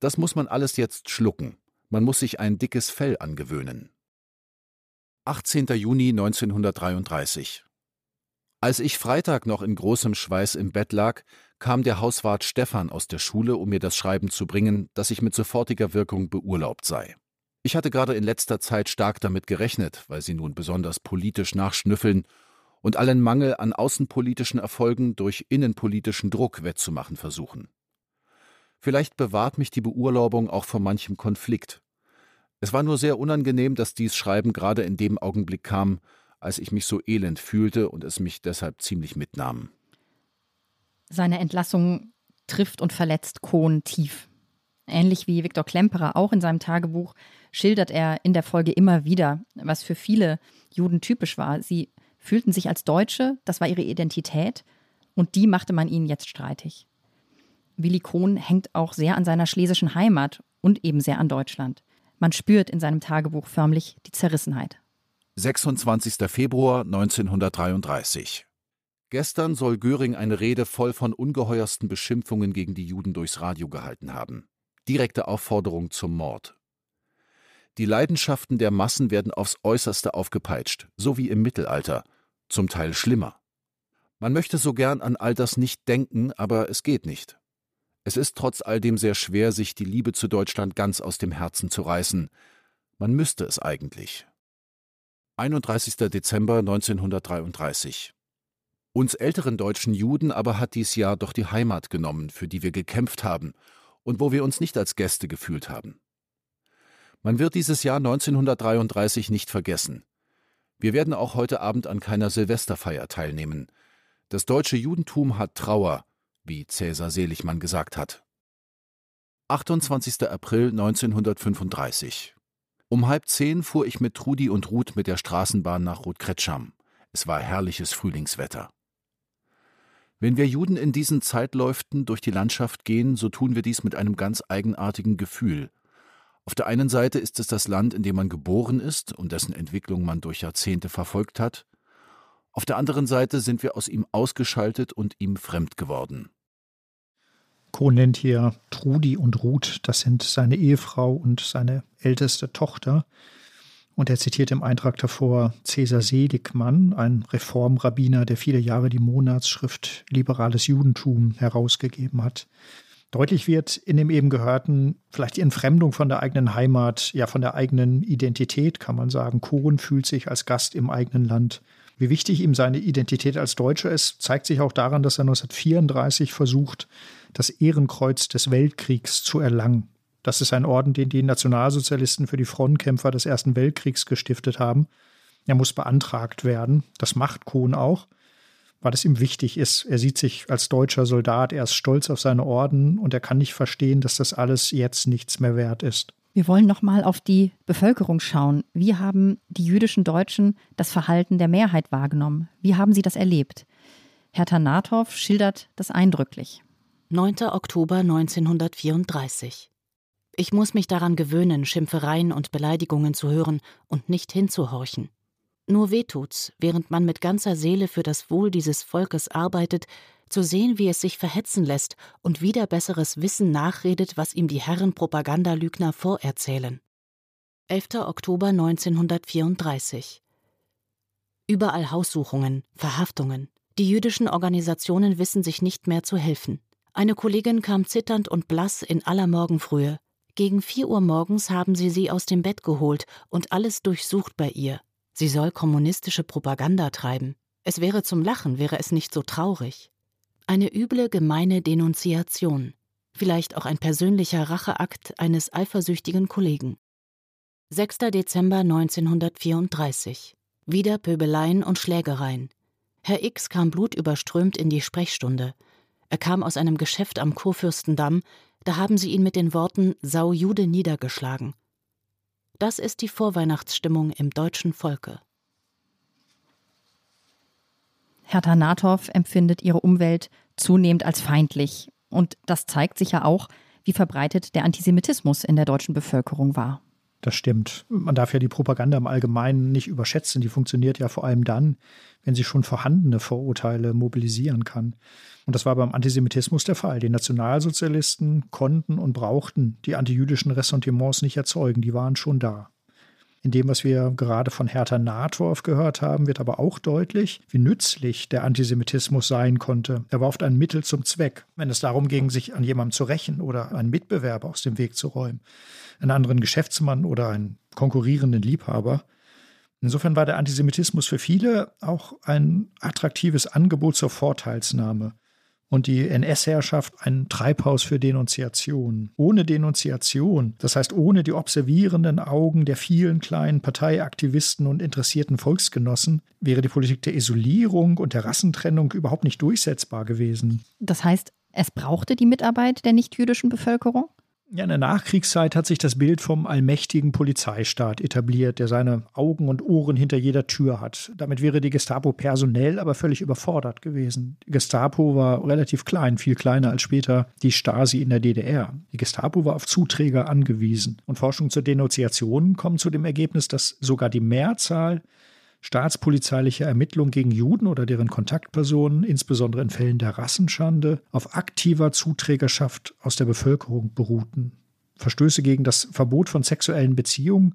Das muss man alles jetzt schlucken. Man muss sich ein dickes Fell angewöhnen. 18. Juni 1933. Als ich Freitag noch in großem Schweiß im Bett lag, kam der Hauswart Stefan aus der Schule, um mir das Schreiben zu bringen, dass ich mit sofortiger Wirkung beurlaubt sei. Ich hatte gerade in letzter Zeit stark damit gerechnet, weil sie nun besonders politisch nachschnüffeln und allen Mangel an außenpolitischen Erfolgen durch innenpolitischen Druck wettzumachen versuchen. Vielleicht bewahrt mich die Beurlaubung auch vor manchem Konflikt. Es war nur sehr unangenehm, dass dies Schreiben gerade in dem Augenblick kam, als ich mich so elend fühlte und es mich deshalb ziemlich mitnahm. Seine Entlassung trifft und verletzt Kohn tief. Ähnlich wie Viktor Klemperer auch in seinem Tagebuch schildert er in der Folge immer wieder, was für viele Juden typisch war. Sie fühlten sich als Deutsche, das war ihre Identität und die machte man ihnen jetzt streitig. Willi Kohn hängt auch sehr an seiner schlesischen Heimat und eben sehr an Deutschland. Man spürt in seinem Tagebuch förmlich die Zerrissenheit. 26. Februar 1933. Gestern soll Göring eine Rede voll von ungeheuersten Beschimpfungen gegen die Juden durchs Radio gehalten haben. Direkte Aufforderung zum Mord. Die Leidenschaften der Massen werden aufs äußerste aufgepeitscht, so wie im Mittelalter, zum Teil schlimmer. Man möchte so gern an all das nicht denken, aber es geht nicht. Es ist trotz all dem sehr schwer, sich die Liebe zu Deutschland ganz aus dem Herzen zu reißen. Man müsste es eigentlich. 31. Dezember 1933. Uns älteren deutschen Juden aber hat dies Jahr doch die Heimat genommen, für die wir gekämpft haben und wo wir uns nicht als Gäste gefühlt haben. Man wird dieses Jahr 1933 nicht vergessen. Wir werden auch heute Abend an keiner Silvesterfeier teilnehmen. Das deutsche Judentum hat Trauer, wie Cäsar Seligmann gesagt hat. 28. April 1935 um halb zehn fuhr ich mit Trudi und Ruth mit der Straßenbahn nach Rotkretscham. Es war herrliches Frühlingswetter. Wenn wir Juden in diesen Zeitläuften durch die Landschaft gehen, so tun wir dies mit einem ganz eigenartigen Gefühl. Auf der einen Seite ist es das Land, in dem man geboren ist und dessen Entwicklung man durch Jahrzehnte verfolgt hat. Auf der anderen Seite sind wir aus ihm ausgeschaltet und ihm fremd geworden. Kohn nennt hier Trudi und Ruth, das sind seine Ehefrau und seine älteste Tochter. Und er zitiert im Eintrag davor Cäsar Seligmann, ein Reformrabbiner, der viele Jahre die Monatsschrift Liberales Judentum herausgegeben hat. Deutlich wird in dem eben gehörten vielleicht die Entfremdung von der eigenen Heimat, ja von der eigenen Identität, kann man sagen. Kohn fühlt sich als Gast im eigenen Land wie wichtig ihm seine Identität als Deutscher ist, zeigt sich auch daran, dass er 1934 versucht, das Ehrenkreuz des Weltkriegs zu erlangen. Das ist ein Orden, den die Nationalsozialisten für die Frontkämpfer des Ersten Weltkriegs gestiftet haben. Er muss beantragt werden. Das macht Kohn auch, weil es ihm wichtig ist. Er sieht sich als deutscher Soldat, er ist stolz auf seine Orden und er kann nicht verstehen, dass das alles jetzt nichts mehr wert ist. Wir wollen nochmal auf die Bevölkerung schauen. Wie haben die jüdischen Deutschen das Verhalten der Mehrheit wahrgenommen? Wie haben sie das erlebt? Hertha Nathoff schildert das eindrücklich. 9. Oktober 1934. Ich muss mich daran gewöhnen, Schimpfereien und Beleidigungen zu hören und nicht hinzuhorchen. Nur wehtut's, während man mit ganzer Seele für das Wohl dieses Volkes arbeitet, zu sehen, wie es sich verhetzen lässt und wieder besseres Wissen nachredet, was ihm die Herren Propagandalügner vorerzählen. 11. Oktober 1934 Überall Haussuchungen, Verhaftungen. Die jüdischen Organisationen wissen sich nicht mehr zu helfen. Eine Kollegin kam zitternd und blass in aller Morgenfrühe. Gegen vier Uhr morgens haben sie sie aus dem Bett geholt und alles durchsucht bei ihr. Sie soll kommunistische Propaganda treiben. Es wäre zum Lachen, wäre es nicht so traurig. Eine üble, gemeine Denunziation. Vielleicht auch ein persönlicher Racheakt eines eifersüchtigen Kollegen. 6. Dezember 1934. Wieder Pöbeleien und Schlägereien. Herr X kam blutüberströmt in die Sprechstunde. Er kam aus einem Geschäft am Kurfürstendamm, da haben sie ihn mit den Worten Sau Jude niedergeschlagen. Das ist die Vorweihnachtsstimmung im deutschen Volke. Hertha Nathoff empfindet ihre Umwelt zunehmend als feindlich. Und das zeigt sich ja auch, wie verbreitet der Antisemitismus in der deutschen Bevölkerung war. Das stimmt. Man darf ja die Propaganda im Allgemeinen nicht überschätzen. Die funktioniert ja vor allem dann, wenn sie schon vorhandene Vorurteile mobilisieren kann. Und das war beim Antisemitismus der Fall. Die Nationalsozialisten konnten und brauchten die antijüdischen Ressentiments nicht erzeugen. Die waren schon da. In dem, was wir gerade von Hertha Nathorf gehört haben, wird aber auch deutlich, wie nützlich der Antisemitismus sein konnte. Er war oft ein Mittel zum Zweck, wenn es darum ging, sich an jemandem zu rächen oder einen Mitbewerber aus dem Weg zu räumen, einen anderen Geschäftsmann oder einen konkurrierenden Liebhaber. Insofern war der Antisemitismus für viele auch ein attraktives Angebot zur Vorteilsnahme und die NS-Herrschaft ein Treibhaus für Denunziation. Ohne Denunziation, das heißt ohne die observierenden Augen der vielen kleinen Parteiaktivisten und interessierten Volksgenossen, wäre die Politik der Isolierung und der Rassentrennung überhaupt nicht durchsetzbar gewesen. Das heißt, es brauchte die Mitarbeit der nichtjüdischen Bevölkerung? Ja, in der Nachkriegszeit hat sich das Bild vom allmächtigen Polizeistaat etabliert, der seine Augen und Ohren hinter jeder Tür hat. Damit wäre die Gestapo personell aber völlig überfordert gewesen. Die Gestapo war relativ klein, viel kleiner als später die Stasi in der DDR. Die Gestapo war auf Zuträger angewiesen. Und Forschung zur Denunziation kommt zu dem Ergebnis, dass sogar die Mehrzahl staatspolizeiliche Ermittlungen gegen Juden oder deren Kontaktpersonen, insbesondere in Fällen der Rassenschande, auf aktiver Zuträgerschaft aus der Bevölkerung beruhten. Verstöße gegen das Verbot von sexuellen Beziehungen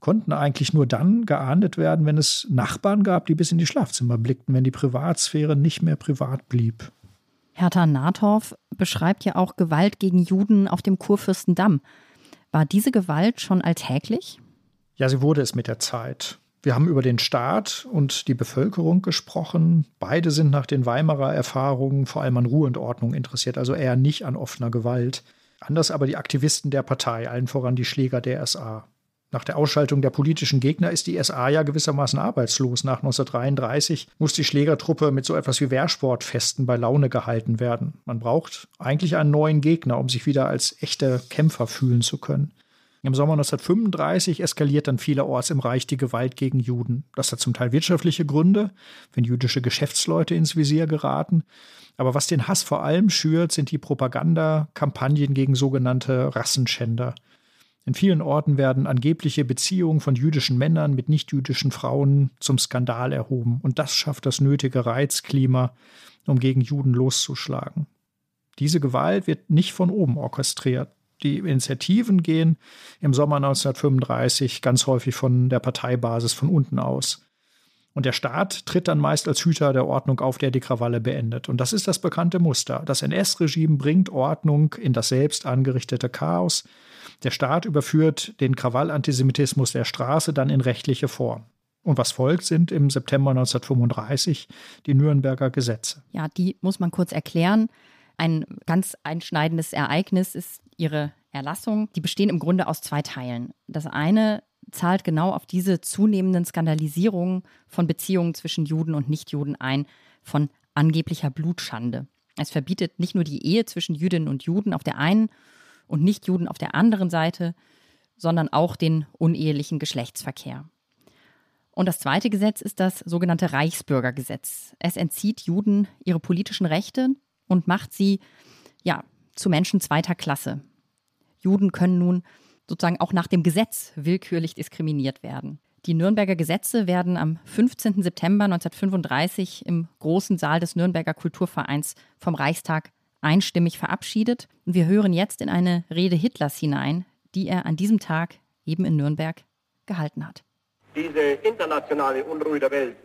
konnten eigentlich nur dann geahndet werden, wenn es Nachbarn gab, die bis in die Schlafzimmer blickten, wenn die Privatsphäre nicht mehr privat blieb. Hertha Nathoff beschreibt ja auch Gewalt gegen Juden auf dem Kurfürstendamm. War diese Gewalt schon alltäglich? Ja, sie wurde es mit der Zeit. Wir haben über den Staat und die Bevölkerung gesprochen. Beide sind nach den Weimarer Erfahrungen vor allem an Ruhe und Ordnung interessiert, also eher nicht an offener Gewalt. Anders aber die Aktivisten der Partei, allen voran die Schläger der SA. Nach der Ausschaltung der politischen Gegner ist die SA ja gewissermaßen arbeitslos. Nach 1933 muss die Schlägertruppe mit so etwas wie Wehrsportfesten bei Laune gehalten werden. Man braucht eigentlich einen neuen Gegner, um sich wieder als echte Kämpfer fühlen zu können. Im Sommer 1935 eskaliert dann vielerorts im Reich die Gewalt gegen Juden. Das hat zum Teil wirtschaftliche Gründe, wenn jüdische Geschäftsleute ins Visier geraten. Aber was den Hass vor allem schürt, sind die Propagandakampagnen gegen sogenannte Rassenschänder. In vielen Orten werden angebliche Beziehungen von jüdischen Männern mit nichtjüdischen Frauen zum Skandal erhoben. Und das schafft das nötige Reizklima, um gegen Juden loszuschlagen. Diese Gewalt wird nicht von oben orchestriert. Die Initiativen gehen im Sommer 1935 ganz häufig von der Parteibasis von unten aus. Und der Staat tritt dann meist als Hüter der Ordnung auf, der die Krawalle beendet. Und das ist das bekannte Muster. Das NS-Regime bringt Ordnung in das selbst angerichtete Chaos. Der Staat überführt den Krawallantisemitismus der Straße dann in rechtliche Form. Und was folgt, sind im September 1935 die Nürnberger Gesetze. Ja, die muss man kurz erklären. Ein ganz einschneidendes Ereignis ist ihre Erlassung. Die bestehen im Grunde aus zwei Teilen. Das eine zahlt genau auf diese zunehmenden Skandalisierungen von Beziehungen zwischen Juden und Nichtjuden ein, von angeblicher Blutschande. Es verbietet nicht nur die Ehe zwischen Jüdinnen und Juden auf der einen und Nichtjuden auf der anderen Seite, sondern auch den unehelichen Geschlechtsverkehr. Und das zweite Gesetz ist das sogenannte Reichsbürgergesetz. Es entzieht Juden ihre politischen Rechte und macht sie ja zu Menschen zweiter Klasse. Juden können nun sozusagen auch nach dem Gesetz willkürlich diskriminiert werden. Die Nürnberger Gesetze werden am 15. September 1935 im großen Saal des Nürnberger Kulturvereins vom Reichstag einstimmig verabschiedet. Und wir hören jetzt in eine Rede Hitlers hinein, die er an diesem Tag eben in Nürnberg gehalten hat. Diese internationale Unruhe der Welt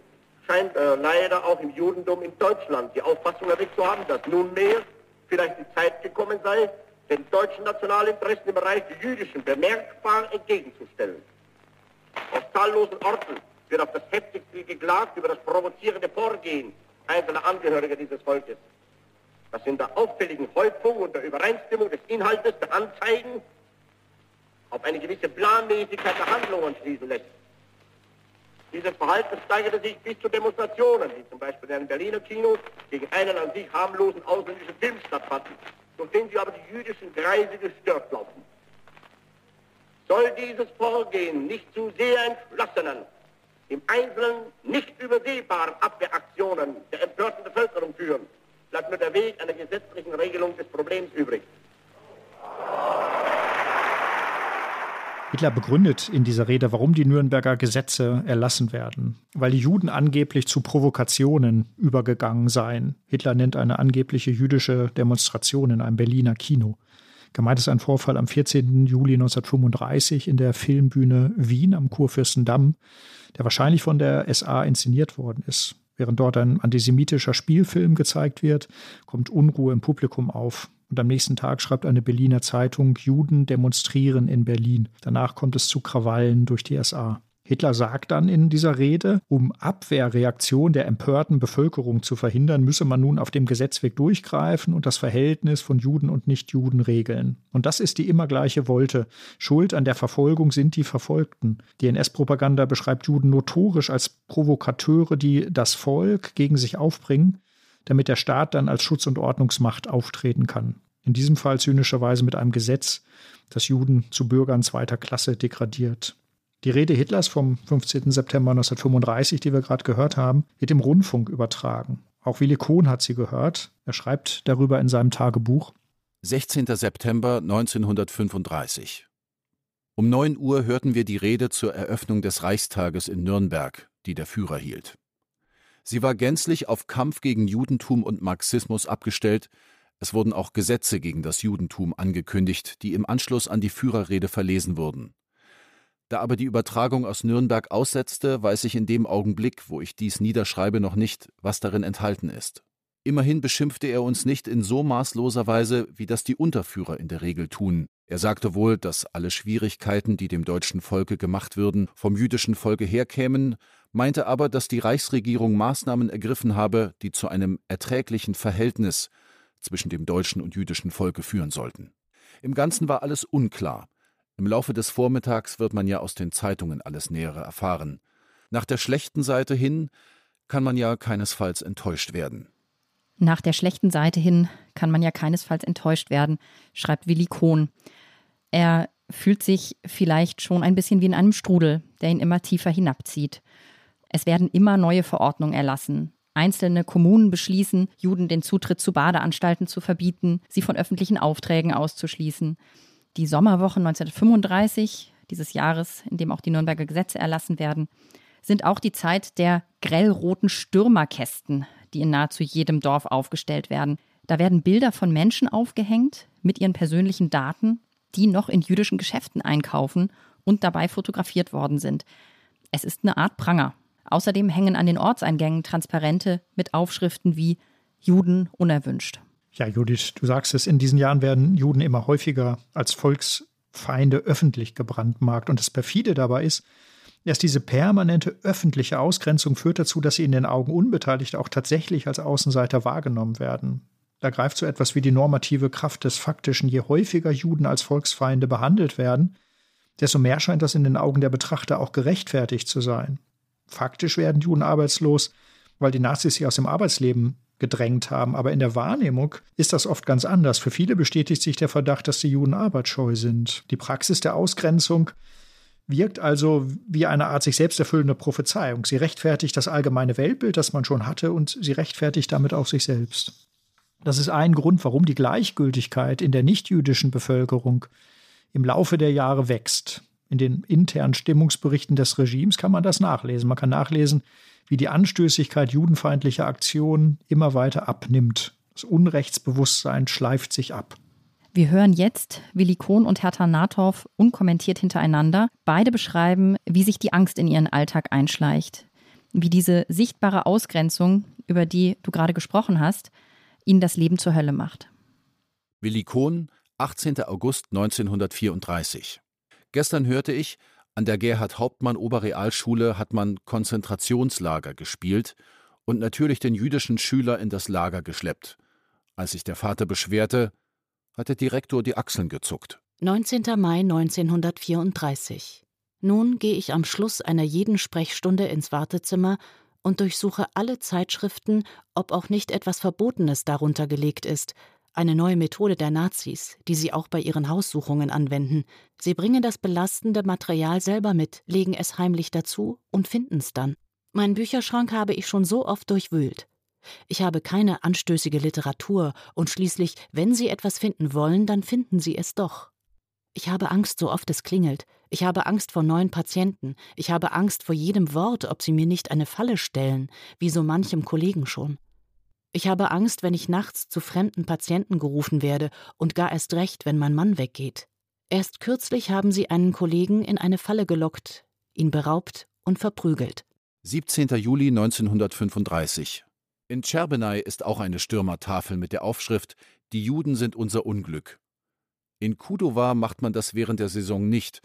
scheint äh, leider auch im Judentum in Deutschland die Auffassung erweckt zu haben, dass nunmehr vielleicht die Zeit gekommen sei, den deutschen Nationalinteressen im Bereich der jüdischen bemerkbar entgegenzustellen. Aus zahllosen Orten wird auf das heftigste geklagt über das provozierende Vorgehen einzelner Angehöriger dieses Volkes, das in der auffälligen Häufung und der Übereinstimmung des Inhaltes der Anzeigen auf eine gewisse Planmäßigkeit der Handlungen schließen lässt. Dieses Verhalten steigerte sich bis zu Demonstrationen, wie zum Beispiel in einem Berliner Kino gegen einen an sich harmlosen ausländischen Film stattfanden, durch den sie aber die jüdischen Kreise gestört glaubten. Soll dieses Vorgehen nicht zu sehr entschlossenen, im Einzelnen nicht übersehbaren Abwehraktionen der empörten Bevölkerung führen, bleibt nur der Weg einer gesetzlichen Regelung des Problems übrig. Hitler begründet in dieser Rede, warum die Nürnberger Gesetze erlassen werden, weil die Juden angeblich zu Provokationen übergegangen seien. Hitler nennt eine angebliche jüdische Demonstration in einem Berliner Kino. Gemeint ist ein Vorfall am 14. Juli 1935 in der Filmbühne Wien am Kurfürstendamm, der wahrscheinlich von der SA inszeniert worden ist. Während dort ein antisemitischer Spielfilm gezeigt wird, kommt Unruhe im Publikum auf. Und am nächsten Tag schreibt eine Berliner Zeitung, Juden demonstrieren in Berlin. Danach kommt es zu Krawallen durch die SA. Hitler sagt dann in dieser Rede, um Abwehrreaktion der empörten Bevölkerung zu verhindern, müsse man nun auf dem Gesetzweg durchgreifen und das Verhältnis von Juden und Nichtjuden regeln. Und das ist die immer gleiche Wolte. Schuld an der Verfolgung sind die Verfolgten. Die NS-Propaganda beschreibt Juden notorisch als Provokateure, die das Volk gegen sich aufbringen, damit der Staat dann als Schutz- und Ordnungsmacht auftreten kann. In diesem Fall zynischerweise mit einem Gesetz, das Juden zu Bürgern zweiter Klasse degradiert. Die Rede Hitlers vom 15. September 1935, die wir gerade gehört haben, wird im Rundfunk übertragen. Auch Willi Kohn hat sie gehört. Er schreibt darüber in seinem Tagebuch. 16. September 1935. Um 9 Uhr hörten wir die Rede zur Eröffnung des Reichstages in Nürnberg, die der Führer hielt. Sie war gänzlich auf Kampf gegen Judentum und Marxismus abgestellt. Es wurden auch Gesetze gegen das Judentum angekündigt, die im Anschluss an die Führerrede verlesen wurden. Da aber die Übertragung aus Nürnberg aussetzte, weiß ich in dem Augenblick, wo ich dies niederschreibe, noch nicht, was darin enthalten ist. Immerhin beschimpfte er uns nicht in so maßloser Weise, wie das die Unterführer in der Regel tun. Er sagte wohl, dass alle Schwierigkeiten, die dem deutschen Volke gemacht würden, vom jüdischen Volke herkämen, meinte aber, dass die Reichsregierung Maßnahmen ergriffen habe, die zu einem erträglichen Verhältnis zwischen dem deutschen und jüdischen Volke führen sollten. Im Ganzen war alles unklar. Im Laufe des Vormittags wird man ja aus den Zeitungen alles Nähere erfahren. Nach der schlechten Seite hin kann man ja keinesfalls enttäuscht werden. Nach der schlechten Seite hin kann man ja keinesfalls enttäuscht werden, schreibt Willi Kohn. Er fühlt sich vielleicht schon ein bisschen wie in einem Strudel, der ihn immer tiefer hinabzieht. Es werden immer neue Verordnungen erlassen. Einzelne Kommunen beschließen, Juden den Zutritt zu Badeanstalten zu verbieten, sie von öffentlichen Aufträgen auszuschließen. Die Sommerwochen 1935, dieses Jahres, in dem auch die Nürnberger Gesetze erlassen werden, sind auch die Zeit der grellroten Stürmerkästen, die in nahezu jedem Dorf aufgestellt werden. Da werden Bilder von Menschen aufgehängt mit ihren persönlichen Daten, die noch in jüdischen Geschäften einkaufen und dabei fotografiert worden sind. Es ist eine Art Pranger. Außerdem hängen an den Ortseingängen Transparente mit Aufschriften wie Juden unerwünscht. Ja, Judith, du sagst es, in diesen Jahren werden Juden immer häufiger als Volksfeinde öffentlich gebrandmarkt. Und das perfide dabei ist, Erst diese permanente öffentliche Ausgrenzung führt dazu, dass sie in den Augen Unbeteiligter auch tatsächlich als Außenseiter wahrgenommen werden. Da greift so etwas wie die normative Kraft des Faktischen. Je häufiger Juden als Volksfeinde behandelt werden, desto mehr scheint das in den Augen der Betrachter auch gerechtfertigt zu sein. Faktisch werden Juden arbeitslos, weil die Nazis sie aus dem Arbeitsleben gedrängt haben, aber in der Wahrnehmung ist das oft ganz anders. Für viele bestätigt sich der Verdacht, dass die Juden arbeitsscheu sind. Die Praxis der Ausgrenzung wirkt also wie eine Art sich selbst erfüllende Prophezeiung. Sie rechtfertigt das allgemeine Weltbild, das man schon hatte, und sie rechtfertigt damit auch sich selbst. Das ist ein Grund, warum die Gleichgültigkeit in der nichtjüdischen Bevölkerung im Laufe der Jahre wächst. In den internen Stimmungsberichten des Regimes kann man das nachlesen. Man kann nachlesen, wie die Anstößigkeit judenfeindlicher Aktionen immer weiter abnimmt. Das Unrechtsbewusstsein schleift sich ab. Wir hören jetzt Willi Kohn und Hertha Nathoff unkommentiert hintereinander. Beide beschreiben, wie sich die Angst in ihren Alltag einschleicht, wie diese sichtbare Ausgrenzung, über die du gerade gesprochen hast, ihnen das Leben zur Hölle macht. Willi Kohn, 18. August 1934. Gestern hörte ich, an der Gerhard Hauptmann Oberrealschule hat man Konzentrationslager gespielt und natürlich den jüdischen Schüler in das Lager geschleppt. Als sich der Vater beschwerte, hat der Direktor die Achseln gezuckt. 19. Mai 1934. Nun gehe ich am Schluss einer jeden Sprechstunde ins Wartezimmer und durchsuche alle Zeitschriften, ob auch nicht etwas Verbotenes darunter gelegt ist, eine neue Methode der Nazis, die sie auch bei ihren Haussuchungen anwenden. Sie bringen das belastende Material selber mit, legen es heimlich dazu und finden es dann. Meinen Bücherschrank habe ich schon so oft durchwühlt. Ich habe keine anstößige Literatur, und schließlich, wenn Sie etwas finden wollen, dann finden Sie es doch. Ich habe Angst, so oft es klingelt. Ich habe Angst vor neuen Patienten. Ich habe Angst vor jedem Wort, ob sie mir nicht eine Falle stellen, wie so manchem Kollegen schon. Ich habe Angst, wenn ich nachts zu fremden Patienten gerufen werde und gar erst recht, wenn mein Mann weggeht. Erst kürzlich haben sie einen Kollegen in eine Falle gelockt, ihn beraubt und verprügelt. 17. Juli 1935 in Tscherbenei ist auch eine Stürmertafel mit der Aufschrift Die Juden sind unser Unglück. In Kudowa macht man das während der Saison nicht,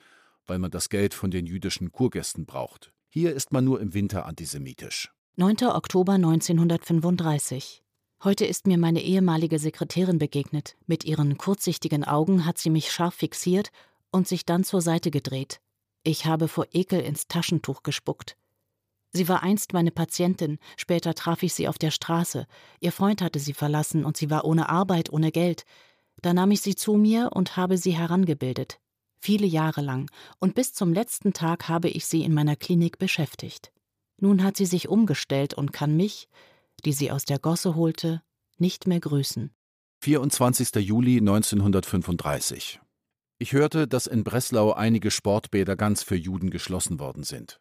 weil man das Geld von den jüdischen Kurgästen braucht. Hier ist man nur im Winter antisemitisch. 9. Oktober 1935. Heute ist mir meine ehemalige Sekretärin begegnet. Mit ihren kurzsichtigen Augen hat sie mich scharf fixiert und sich dann zur Seite gedreht. Ich habe vor Ekel ins Taschentuch gespuckt. Sie war einst meine Patientin, später traf ich sie auf der Straße. Ihr Freund hatte sie verlassen und sie war ohne Arbeit, ohne Geld. Da nahm ich sie zu mir und habe sie herangebildet. Viele Jahre lang, und bis zum letzten Tag habe ich sie in meiner Klinik beschäftigt. Nun hat sie sich umgestellt und kann mich, die sie aus der Gosse holte, nicht mehr grüßen. 24. Juli 1935. Ich hörte, dass in Breslau einige Sportbäder ganz für Juden geschlossen worden sind.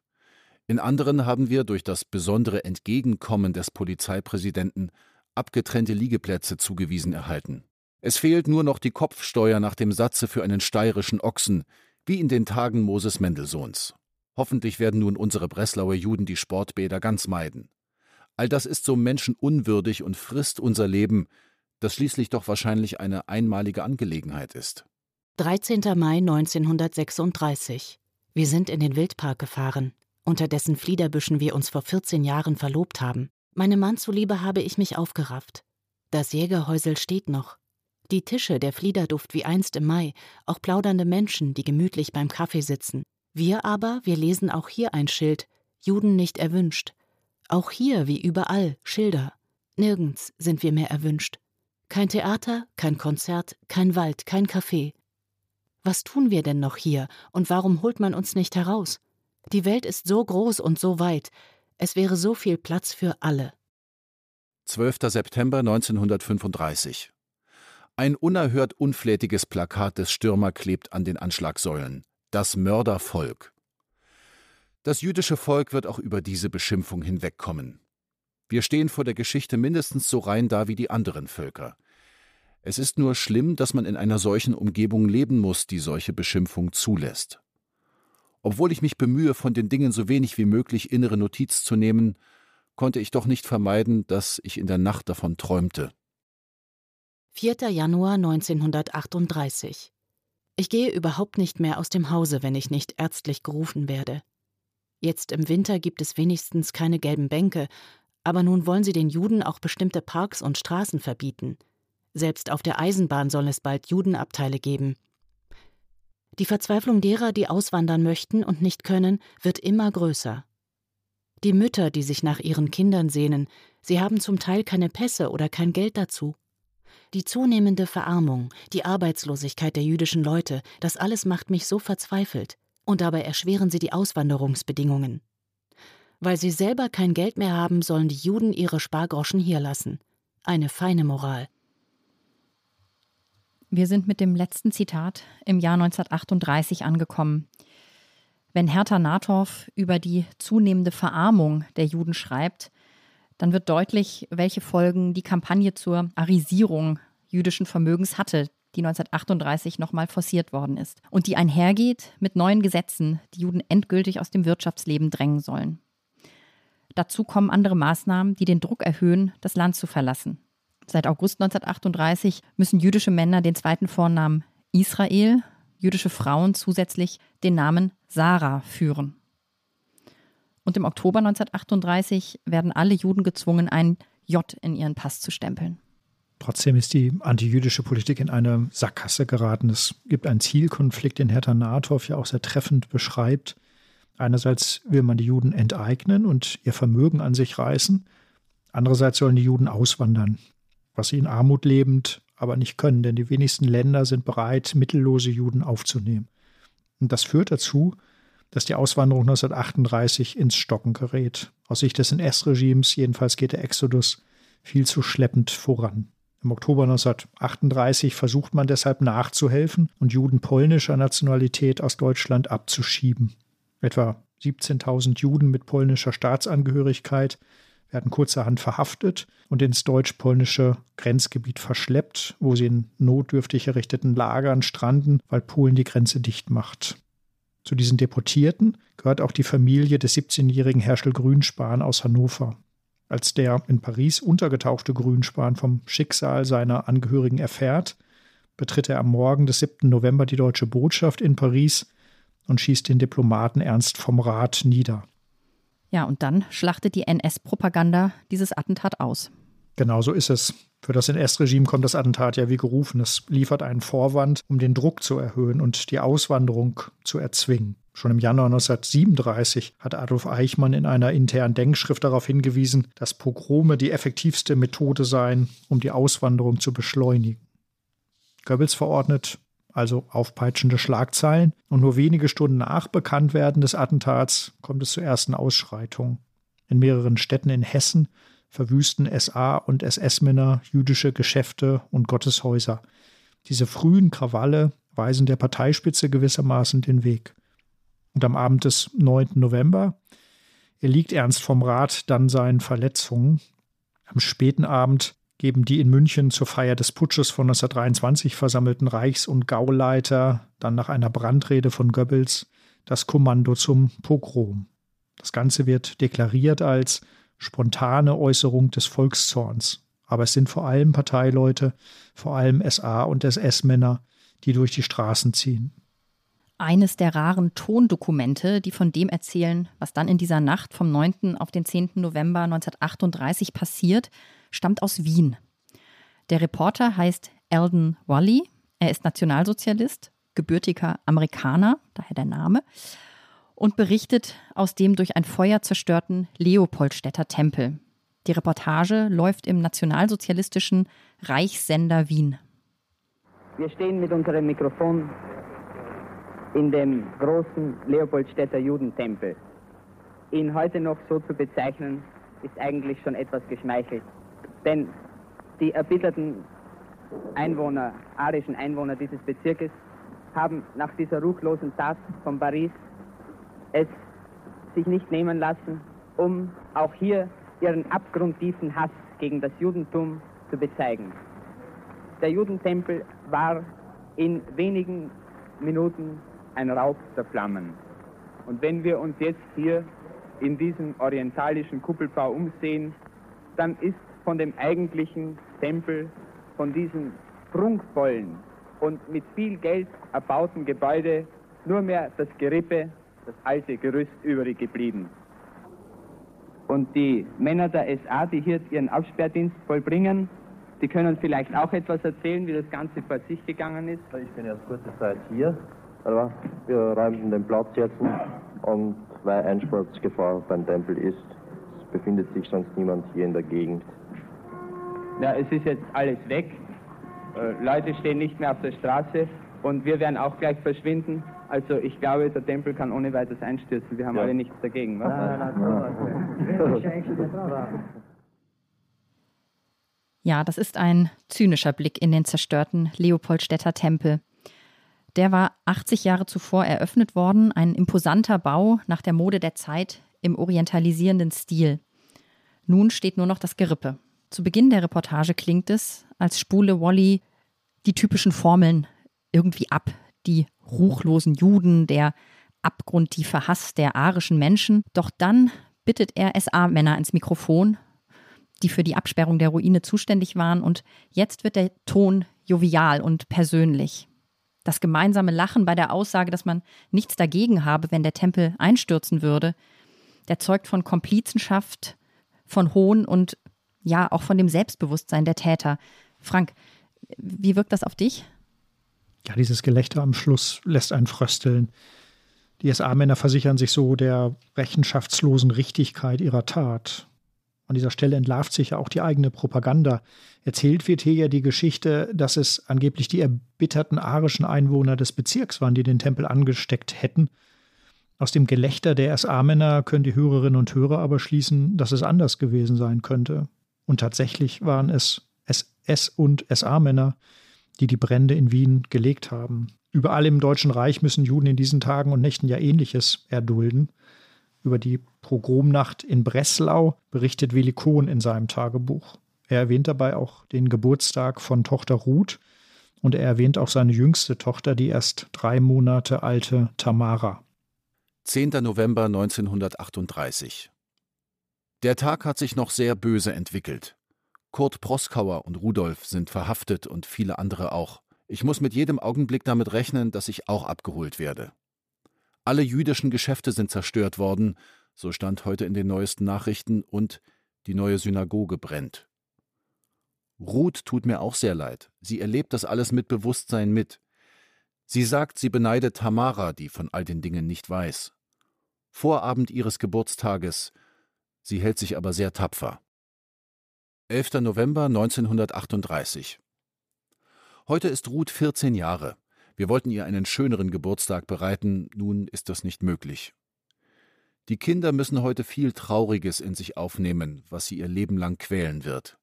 In anderen haben wir durch das besondere Entgegenkommen des Polizeipräsidenten abgetrennte Liegeplätze zugewiesen erhalten. Es fehlt nur noch die Kopfsteuer nach dem Satze für einen steirischen Ochsen, wie in den Tagen Moses Mendelssohns. Hoffentlich werden nun unsere Breslauer Juden die Sportbäder ganz meiden. All das ist so menschenunwürdig und frisst unser Leben, das schließlich doch wahrscheinlich eine einmalige Angelegenheit ist. 13. Mai 1936. Wir sind in den Wildpark gefahren, unter dessen Fliederbüschen wir uns vor 14 Jahren verlobt haben. Meinem Mann zuliebe habe ich mich aufgerafft. Das Jägerhäusel steht noch. Die Tische, der Fliederduft wie einst im Mai, auch plaudernde Menschen, die gemütlich beim Kaffee sitzen. Wir aber, wir lesen auch hier ein Schild: Juden nicht erwünscht. Auch hier, wie überall, Schilder. Nirgends sind wir mehr erwünscht. Kein Theater, kein Konzert, kein Wald, kein Café. Was tun wir denn noch hier und warum holt man uns nicht heraus? Die Welt ist so groß und so weit, es wäre so viel Platz für alle. 12. September 1935. Ein unerhört unflätiges Plakat des Stürmer klebt an den Anschlagsäulen. Das Mördervolk. Das jüdische Volk wird auch über diese Beschimpfung hinwegkommen. Wir stehen vor der Geschichte mindestens so rein da wie die anderen Völker. Es ist nur schlimm, dass man in einer solchen Umgebung leben muss, die solche Beschimpfung zulässt. Obwohl ich mich bemühe, von den Dingen so wenig wie möglich innere Notiz zu nehmen, konnte ich doch nicht vermeiden, dass ich in der Nacht davon träumte. 4. Januar 1938. Ich gehe überhaupt nicht mehr aus dem Hause, wenn ich nicht ärztlich gerufen werde. Jetzt im Winter gibt es wenigstens keine gelben Bänke, aber nun wollen sie den Juden auch bestimmte Parks und Straßen verbieten. Selbst auf der Eisenbahn soll es bald Judenabteile geben. Die Verzweiflung derer, die auswandern möchten und nicht können, wird immer größer. Die Mütter, die sich nach ihren Kindern sehnen, sie haben zum Teil keine Pässe oder kein Geld dazu. Die zunehmende Verarmung, die Arbeitslosigkeit der jüdischen Leute, das alles macht mich so verzweifelt. Und dabei erschweren sie die Auswanderungsbedingungen. Weil sie selber kein Geld mehr haben, sollen die Juden ihre Spargroschen hier lassen. Eine feine Moral. Wir sind mit dem letzten Zitat im Jahr 1938 angekommen. Wenn Hertha Nathoff über die zunehmende Verarmung der Juden schreibt, dann wird deutlich, welche Folgen die Kampagne zur Arisierung jüdischen Vermögens hatte, die 1938 nochmal forciert worden ist und die einhergeht mit neuen Gesetzen, die Juden endgültig aus dem Wirtschaftsleben drängen sollen. Dazu kommen andere Maßnahmen, die den Druck erhöhen, das Land zu verlassen. Seit August 1938 müssen jüdische Männer den zweiten Vornamen Israel, jüdische Frauen zusätzlich den Namen Sarah führen. Und im Oktober 1938 werden alle Juden gezwungen, ein J in ihren Pass zu stempeln. Trotzdem ist die antijüdische Politik in eine Sackgasse geraten. Es gibt einen Zielkonflikt, den Hertha Nathoff ja auch sehr treffend beschreibt. Einerseits will man die Juden enteignen und ihr Vermögen an sich reißen. Andererseits sollen die Juden auswandern was sie in Armut lebend aber nicht können, denn die wenigsten Länder sind bereit, mittellose Juden aufzunehmen. Und das führt dazu, dass die Auswanderung 1938 ins Stocken gerät. Aus Sicht des NS-Regimes jedenfalls geht der Exodus viel zu schleppend voran. Im Oktober 1938 versucht man deshalb nachzuhelfen und Juden polnischer Nationalität aus Deutschland abzuschieben. Etwa 17.000 Juden mit polnischer Staatsangehörigkeit werden kurzerhand verhaftet und ins deutsch-polnische Grenzgebiet verschleppt, wo sie in notdürftig errichteten Lagern stranden, weil Polen die Grenze dicht macht. Zu diesen Deportierten gehört auch die Familie des 17-jährigen Herschel Grünspan aus Hannover. Als der in Paris untergetauchte Grünspan vom Schicksal seiner Angehörigen erfährt, betritt er am Morgen des 7. November die deutsche Botschaft in Paris und schießt den Diplomaten Ernst vom Rat nieder. Ja, und dann schlachtet die NS-Propaganda dieses Attentat aus. Genau so ist es. Für das NS-Regime kommt das Attentat ja wie gerufen. Es liefert einen Vorwand, um den Druck zu erhöhen und die Auswanderung zu erzwingen. Schon im Januar 1937 hat Adolf Eichmann in einer internen Denkschrift darauf hingewiesen, dass Pogrome die effektivste Methode seien, um die Auswanderung zu beschleunigen. Goebbels verordnet also aufpeitschende Schlagzeilen. Und nur wenige Stunden nach Bekanntwerden des Attentats kommt es zu ersten Ausschreitungen. In mehreren Städten in Hessen verwüsten SA und SS-Männer jüdische Geschäfte und Gotteshäuser. Diese frühen Krawalle weisen der Parteispitze gewissermaßen den Weg. Und am Abend des 9. November erliegt Ernst vom Rat dann seinen Verletzungen. Am späten Abend geben die in München zur Feier des Putsches von 1923 versammelten Reichs- und Gauleiter dann nach einer Brandrede von Goebbels das Kommando zum Pogrom. Das Ganze wird deklariert als spontane Äußerung des Volkszorns. Aber es sind vor allem Parteileute, vor allem SA und SS-Männer, die durch die Straßen ziehen. Eines der raren Tondokumente, die von dem erzählen, was dann in dieser Nacht vom 9. auf den 10. November 1938 passiert, stammt aus Wien. Der Reporter heißt Eldon Wally. Er ist Nationalsozialist, gebürtiger Amerikaner, daher der Name, und berichtet aus dem durch ein Feuer zerstörten Leopoldstädter Tempel. Die Reportage läuft im nationalsozialistischen Reichssender Wien. Wir stehen mit unserem Mikrofon in dem großen Leopoldstädter Judentempel. Ihn heute noch so zu bezeichnen, ist eigentlich schon etwas geschmeichelt. Denn die erbitterten Einwohner, arischen Einwohner dieses Bezirkes, haben nach dieser ruchlosen Tat von Paris es sich nicht nehmen lassen, um auch hier ihren abgrundtiefen Hass gegen das Judentum zu bezeigen. Der Judentempel war in wenigen Minuten ein Raub der Flammen. Und wenn wir uns jetzt hier in diesem orientalischen Kuppelbau umsehen, dann ist von dem eigentlichen Tempel, von diesem prunkvollen und mit viel Geld erbauten Gebäude nur mehr das Gerippe, das alte Gerüst übrig geblieben. Und die Männer der SA, die hier ihren Absperrdienst vollbringen, die können vielleicht auch etwas erzählen, wie das Ganze vor sich gegangen ist. Ich bin erst kurze Zeit hier, aber wir räumen den Platz jetzt und weil Einsturzgefahr beim Tempel ist, befindet sich sonst niemand hier in der Gegend. Ja, es ist jetzt alles weg. Äh, Leute stehen nicht mehr auf der Straße und wir werden auch gleich verschwinden. Also ich glaube, der Tempel kann ohne weiteres einstürzen. Wir haben ja. alle nichts dagegen. Was? Ja, das ist ein zynischer Blick in den zerstörten Leopoldstädter Tempel. Der war 80 Jahre zuvor eröffnet worden, ein imposanter Bau nach der Mode der Zeit im orientalisierenden Stil. Nun steht nur noch das Gerippe. Zu Beginn der Reportage klingt es, als spule Wally die typischen Formeln irgendwie ab. Die ruchlosen Juden, der abgrundtiefe Hass der arischen Menschen. Doch dann bittet er SA-Männer ins Mikrofon, die für die Absperrung der Ruine zuständig waren. Und jetzt wird der Ton jovial und persönlich. Das gemeinsame Lachen bei der Aussage, dass man nichts dagegen habe, wenn der Tempel einstürzen würde, der zeugt von Komplizenschaft, von Hohn und ja auch von dem Selbstbewusstsein der Täter. Frank, wie wirkt das auf dich? Ja, dieses Gelächter am Schluss lässt einen frösteln. Die SA-Männer versichern sich so der rechenschaftslosen Richtigkeit ihrer Tat. An dieser Stelle entlarvt sich ja auch die eigene Propaganda. Erzählt wird hier ja die Geschichte, dass es angeblich die erbitterten arischen Einwohner des Bezirks waren, die den Tempel angesteckt hätten. Aus dem Gelächter der SA-Männer können die Hörerinnen und Hörer aber schließen, dass es anders gewesen sein könnte. Und tatsächlich waren es SS- und SA-Männer, die die Brände in Wien gelegt haben. Überall im Deutschen Reich müssen Juden in diesen Tagen und Nächten ja Ähnliches erdulden. Über die Pogromnacht in Breslau berichtet Willi Kohn in seinem Tagebuch. Er erwähnt dabei auch den Geburtstag von Tochter Ruth und er erwähnt auch seine jüngste Tochter, die erst drei Monate alte Tamara. 10. November 1938 der Tag hat sich noch sehr böse entwickelt. Kurt Proskauer und Rudolf sind verhaftet und viele andere auch. Ich muss mit jedem Augenblick damit rechnen, dass ich auch abgeholt werde. Alle jüdischen Geschäfte sind zerstört worden, so stand heute in den neuesten Nachrichten, und die neue Synagoge brennt. Ruth tut mir auch sehr leid. Sie erlebt das alles mit Bewusstsein mit. Sie sagt, sie beneidet Tamara, die von all den Dingen nicht weiß. Vorabend ihres Geburtstages Sie hält sich aber sehr tapfer. 11. November 1938. Heute ist Ruth 14 Jahre. Wir wollten ihr einen schöneren Geburtstag bereiten, nun ist das nicht möglich. Die Kinder müssen heute viel Trauriges in sich aufnehmen, was sie ihr Leben lang quälen wird.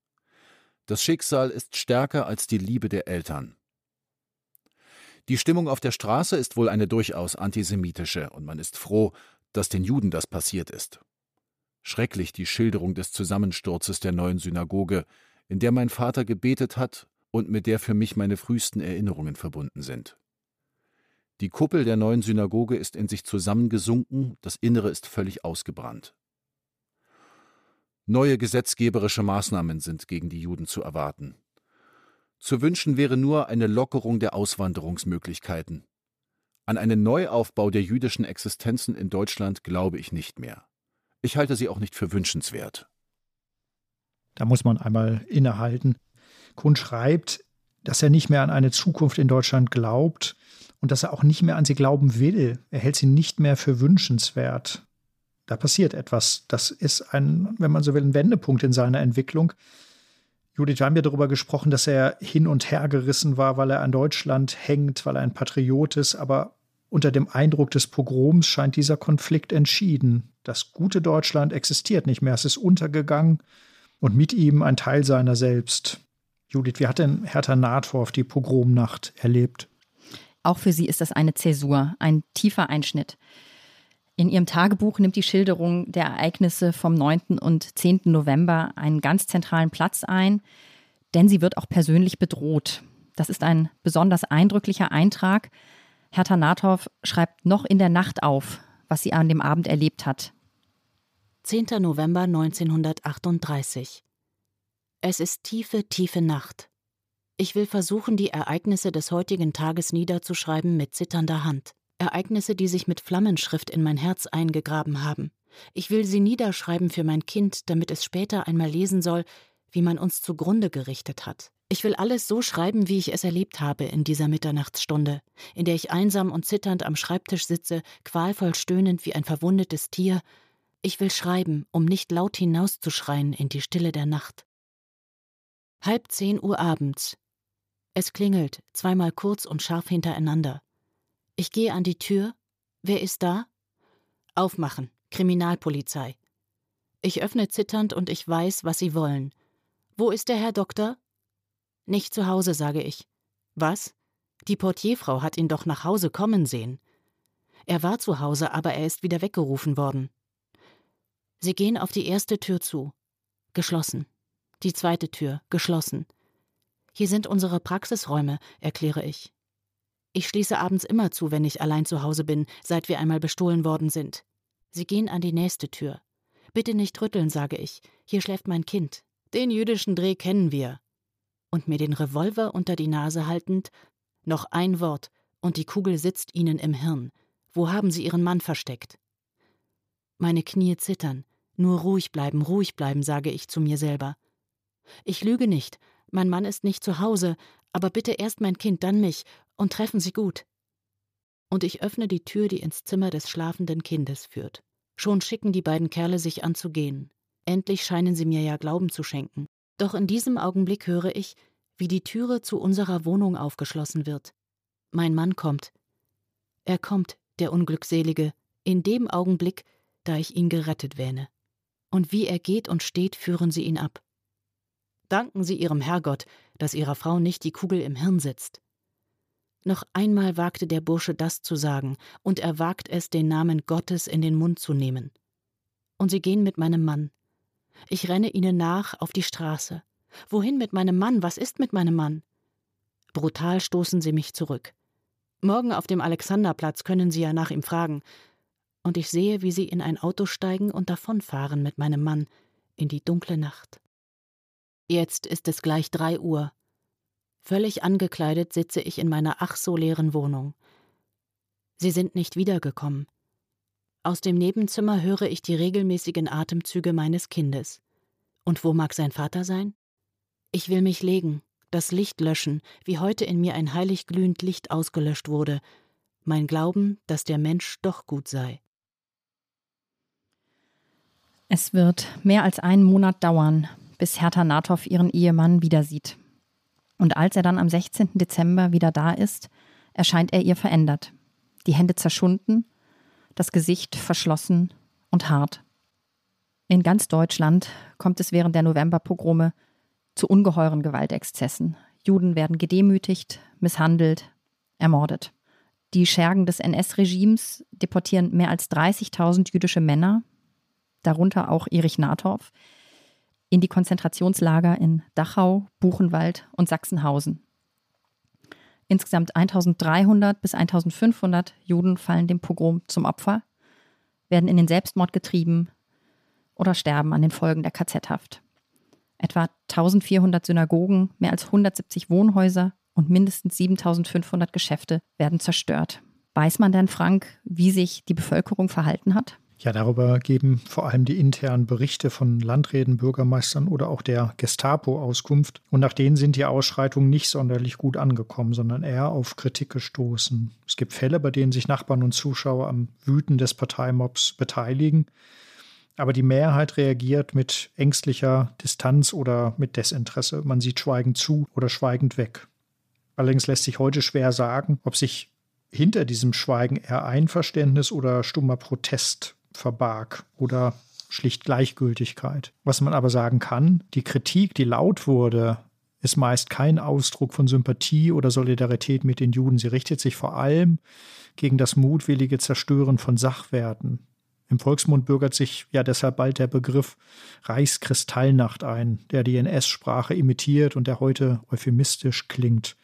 Das Schicksal ist stärker als die Liebe der Eltern. Die Stimmung auf der Straße ist wohl eine durchaus antisemitische, und man ist froh, dass den Juden das passiert ist. Schrecklich die Schilderung des Zusammensturzes der neuen Synagoge, in der mein Vater gebetet hat und mit der für mich meine frühesten Erinnerungen verbunden sind. Die Kuppel der neuen Synagoge ist in sich zusammengesunken, das Innere ist völlig ausgebrannt. Neue gesetzgeberische Maßnahmen sind gegen die Juden zu erwarten. Zu wünschen wäre nur eine Lockerung der Auswanderungsmöglichkeiten. An einen Neuaufbau der jüdischen Existenzen in Deutschland glaube ich nicht mehr. Ich halte sie auch nicht für wünschenswert. Da muss man einmal innehalten. Kuhn schreibt, dass er nicht mehr an eine Zukunft in Deutschland glaubt und dass er auch nicht mehr an sie glauben will. Er hält sie nicht mehr für wünschenswert. Da passiert etwas. Das ist ein, wenn man so will, ein Wendepunkt in seiner Entwicklung. Judith, wir haben ja darüber gesprochen, dass er hin und her gerissen war, weil er an Deutschland hängt, weil er ein Patriot ist, aber unter dem Eindruck des Pogroms scheint dieser Konflikt entschieden. Das gute Deutschland existiert nicht mehr, es ist untergegangen und mit ihm ein Teil seiner selbst. Judith, wie hat denn Hertha Nathorf die Pogromnacht erlebt? Auch für sie ist das eine Zäsur, ein tiefer Einschnitt. In ihrem Tagebuch nimmt die Schilderung der Ereignisse vom 9. und 10. November einen ganz zentralen Platz ein, denn sie wird auch persönlich bedroht. Das ist ein besonders eindrücklicher Eintrag. Hertha Nathoff schreibt noch in der Nacht auf, was sie an dem Abend erlebt hat. 10. November 1938. Es ist tiefe, tiefe Nacht. Ich will versuchen, die Ereignisse des heutigen Tages niederzuschreiben mit zitternder Hand. Ereignisse, die sich mit Flammenschrift in mein Herz eingegraben haben. Ich will sie niederschreiben für mein Kind, damit es später einmal lesen soll, wie man uns zugrunde gerichtet hat. Ich will alles so schreiben, wie ich es erlebt habe in dieser Mitternachtsstunde, in der ich einsam und zitternd am Schreibtisch sitze, qualvoll stöhnend wie ein verwundetes Tier ich will schreiben, um nicht laut hinauszuschreien in die Stille der Nacht. Halb zehn Uhr abends. Es klingelt, zweimal kurz und scharf hintereinander. Ich gehe an die Tür. Wer ist da? Aufmachen. Kriminalpolizei. Ich öffne zitternd und ich weiß, was Sie wollen. Wo ist der Herr Doktor? Nicht zu Hause, sage ich. Was? Die Portierfrau hat ihn doch nach Hause kommen sehen. Er war zu Hause, aber er ist wieder weggerufen worden. Sie gehen auf die erste Tür zu. Geschlossen. Die zweite Tür. Geschlossen. Hier sind unsere Praxisräume, erkläre ich. Ich schließe abends immer zu, wenn ich allein zu Hause bin, seit wir einmal bestohlen worden sind. Sie gehen an die nächste Tür. Bitte nicht rütteln, sage ich. Hier schläft mein Kind. Den jüdischen Dreh kennen wir. Und mir den Revolver unter die Nase haltend, noch ein Wort, und die Kugel sitzt Ihnen im Hirn. Wo haben Sie Ihren Mann versteckt? Meine Knie zittern. Nur ruhig bleiben, ruhig bleiben, sage ich zu mir selber. Ich lüge nicht. Mein Mann ist nicht zu Hause, aber bitte erst mein Kind, dann mich, und treffen Sie gut. Und ich öffne die Tür, die ins Zimmer des schlafenden Kindes führt. Schon schicken die beiden Kerle sich an zu gehen. Endlich scheinen sie mir ja Glauben zu schenken. Doch in diesem Augenblick höre ich, wie die Türe zu unserer Wohnung aufgeschlossen wird. Mein Mann kommt. Er kommt, der Unglückselige, in dem Augenblick, da ich ihn gerettet wähne. Und wie er geht und steht, führen sie ihn ab. Danken Sie Ihrem Herrgott, dass Ihrer Frau nicht die Kugel im Hirn sitzt. Noch einmal wagte der Bursche das zu sagen, und er wagt es, den Namen Gottes in den Mund zu nehmen. Und sie gehen mit meinem Mann. Ich renne ihnen nach auf die Straße. Wohin mit meinem Mann? Was ist mit meinem Mann? Brutal stoßen sie mich zurück. Morgen auf dem Alexanderplatz können Sie ja nach ihm fragen und ich sehe, wie sie in ein Auto steigen und davonfahren mit meinem Mann in die dunkle Nacht. Jetzt ist es gleich drei Uhr. Völlig angekleidet sitze ich in meiner ach so leeren Wohnung. Sie sind nicht wiedergekommen. Aus dem Nebenzimmer höre ich die regelmäßigen Atemzüge meines Kindes. Und wo mag sein Vater sein? Ich will mich legen, das Licht löschen, wie heute in mir ein heilig glühend Licht ausgelöscht wurde, mein Glauben, dass der Mensch doch gut sei. Es wird mehr als einen Monat dauern, bis Hertha Nathoff ihren Ehemann wieder sieht. Und als er dann am 16. Dezember wieder da ist, erscheint er ihr verändert. Die Hände zerschunden, das Gesicht verschlossen und hart. In ganz Deutschland kommt es während der Novemberpogrome zu ungeheuren Gewaltexzessen. Juden werden gedemütigt, misshandelt, ermordet. Die Schergen des NS-Regimes deportieren mehr als 30.000 jüdische Männer, darunter auch Erich Nathorf, in die Konzentrationslager in Dachau, Buchenwald und Sachsenhausen. Insgesamt 1300 bis 1500 Juden fallen dem Pogrom zum Opfer, werden in den Selbstmord getrieben, oder sterben an den Folgen der KZ-Haft. Etwa 1400 Synagogen, mehr als 170 Wohnhäuser und mindestens 7500 Geschäfte werden zerstört. Weiß man denn, Frank, wie sich die Bevölkerung verhalten hat? Ja, darüber geben vor allem die internen Berichte von Landräten, Bürgermeistern oder auch der Gestapo Auskunft. Und nach denen sind die Ausschreitungen nicht sonderlich gut angekommen, sondern eher auf Kritik gestoßen. Es gibt Fälle, bei denen sich Nachbarn und Zuschauer am Wüten des Parteimobs beteiligen. Aber die Mehrheit reagiert mit ängstlicher Distanz oder mit Desinteresse. Man sieht schweigend zu oder schweigend weg. Allerdings lässt sich heute schwer sagen, ob sich hinter diesem Schweigen eher Einverständnis oder stummer Protest verbarg oder schlicht Gleichgültigkeit. Was man aber sagen kann, die Kritik, die laut wurde, ist meist kein Ausdruck von Sympathie oder Solidarität mit den Juden. Sie richtet sich vor allem gegen das mutwillige Zerstören von Sachwerten. Im Volksmund bürgert sich ja deshalb bald der Begriff Reichskristallnacht ein, der die NS-Sprache imitiert und der heute euphemistisch klingt.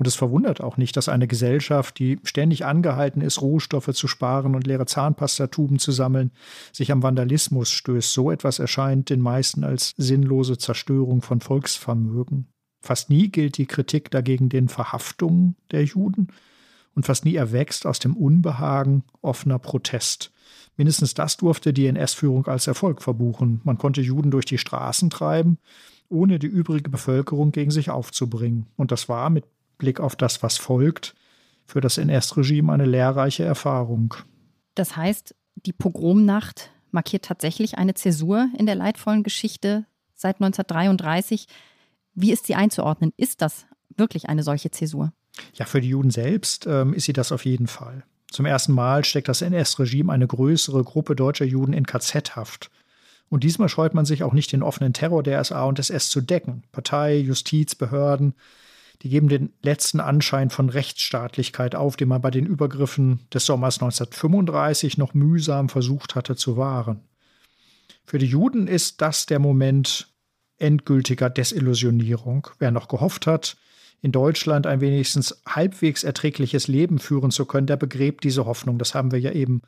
Und es verwundert auch nicht, dass eine Gesellschaft, die ständig angehalten ist, Rohstoffe zu sparen und leere Zahnpastatuben zu sammeln, sich am Vandalismus stößt. So etwas erscheint den meisten als sinnlose Zerstörung von Volksvermögen. Fast nie gilt die Kritik dagegen den Verhaftungen der Juden und fast nie erwächst aus dem Unbehagen offener Protest. Mindestens das durfte die NS-Führung als Erfolg verbuchen. Man konnte Juden durch die Straßen treiben, ohne die übrige Bevölkerung gegen sich aufzubringen. Und das war mit Blick auf das, was folgt, für das NS-Regime eine lehrreiche Erfahrung. Das heißt, die Pogromnacht markiert tatsächlich eine Zäsur in der leidvollen Geschichte seit 1933. Wie ist sie einzuordnen? Ist das wirklich eine solche Zäsur? Ja, für die Juden selbst ähm, ist sie das auf jeden Fall. Zum ersten Mal steckt das NS-Regime eine größere Gruppe deutscher Juden in KZ-Haft. Und diesmal scheut man sich auch nicht den offenen Terror der SA und des S zu decken. Partei, Justiz, Behörden die geben den letzten Anschein von Rechtsstaatlichkeit auf, den man bei den Übergriffen des Sommers 1935 noch mühsam versucht hatte zu wahren. Für die Juden ist das der Moment endgültiger Desillusionierung. Wer noch gehofft hat, in Deutschland ein wenigstens halbwegs erträgliches Leben führen zu können, der begräbt diese Hoffnung. Das haben wir ja eben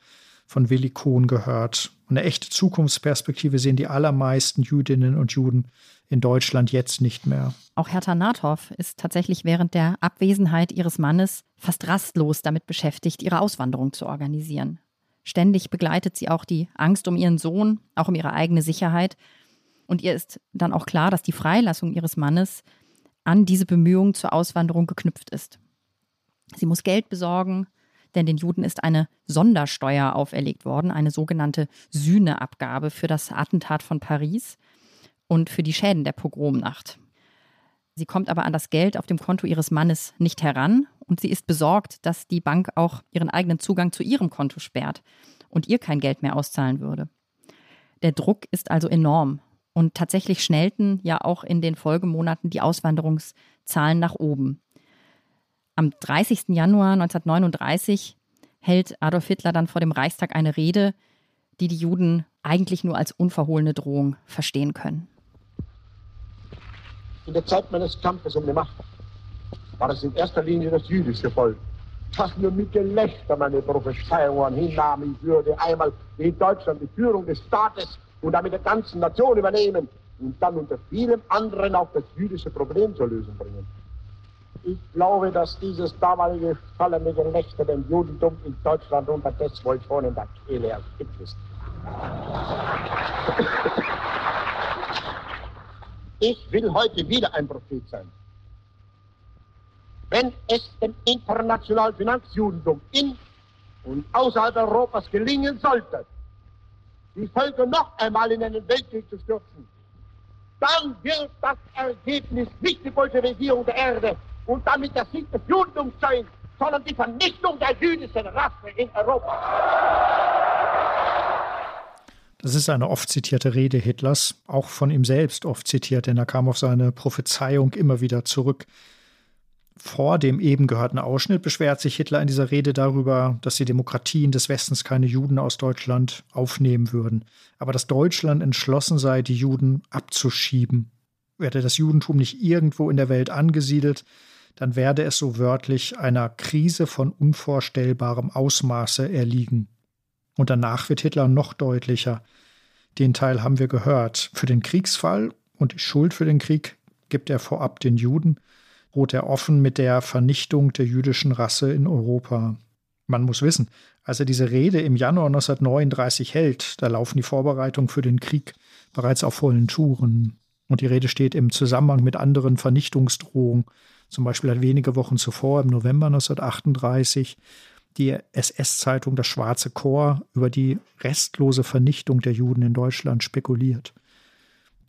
von Willi Kohn gehört. Eine echte Zukunftsperspektive sehen die allermeisten Jüdinnen und Juden in Deutschland jetzt nicht mehr. Auch Hertha Nathoff ist tatsächlich während der Abwesenheit ihres Mannes fast rastlos damit beschäftigt, ihre Auswanderung zu organisieren. Ständig begleitet sie auch die Angst um ihren Sohn, auch um ihre eigene Sicherheit. Und ihr ist dann auch klar, dass die Freilassung ihres Mannes an diese Bemühungen zur Auswanderung geknüpft ist. Sie muss Geld besorgen, denn den Juden ist eine Sondersteuer auferlegt worden, eine sogenannte Sühneabgabe für das Attentat von Paris und für die Schäden der Pogromnacht. Sie kommt aber an das Geld auf dem Konto ihres Mannes nicht heran und sie ist besorgt, dass die Bank auch ihren eigenen Zugang zu ihrem Konto sperrt und ihr kein Geld mehr auszahlen würde. Der Druck ist also enorm und tatsächlich schnellten ja auch in den Folgemonaten die Auswanderungszahlen nach oben. Am 30. Januar 1939 hält Adolf Hitler dann vor dem Reichstag eine Rede, die die Juden eigentlich nur als unverhohlene Drohung verstehen können. In der Zeit meines Kampfes um die Macht war es in erster Linie das jüdische Volk, das nur mit Gelächter meine Prophezeiungen hinnahm, ich würde einmal in Deutschland die Führung des Staates und damit der ganzen Nation übernehmen und dann unter vielem anderen auch das jüdische Problem zur Lösung bringen. Ich glaube, dass dieses damalige fallende Gelächter dem Judentum in Deutschland unterdessen wohl schon in der Kehle erstickt ist. Ich will heute wieder ein Prophet sein. Wenn es dem internationalen Finanzjudentum in und außerhalb Europas gelingen sollte, die Völker noch einmal in einen Weltkrieg zu stürzen, dann wird das Ergebnis nicht die Bolschewisierung der Erde, und damit Sieg des Judentums sein, sondern die Vernichtung der jüdischen Rasse in Europa. Das ist eine oft zitierte Rede Hitlers, auch von ihm selbst oft zitiert, denn er kam auf seine Prophezeiung immer wieder zurück. Vor dem eben gehörten Ausschnitt beschwert sich Hitler in dieser Rede darüber, dass die Demokratien des Westens keine Juden aus Deutschland aufnehmen würden, aber dass Deutschland entschlossen sei, die Juden abzuschieben. Werde das Judentum nicht irgendwo in der Welt angesiedelt, dann werde es so wörtlich einer Krise von unvorstellbarem Ausmaße erliegen. Und danach wird Hitler noch deutlicher. Den Teil haben wir gehört. Für den Kriegsfall und die Schuld für den Krieg gibt er vorab den Juden, droht er offen mit der Vernichtung der jüdischen Rasse in Europa. Man muss wissen, als er diese Rede im Januar 1939 hält, da laufen die Vorbereitungen für den Krieg bereits auf vollen Touren. Und die Rede steht im Zusammenhang mit anderen Vernichtungsdrohungen. Zum Beispiel hat wenige Wochen zuvor, im November 1938, die SS-Zeitung Das Schwarze Chor über die restlose Vernichtung der Juden in Deutschland spekuliert.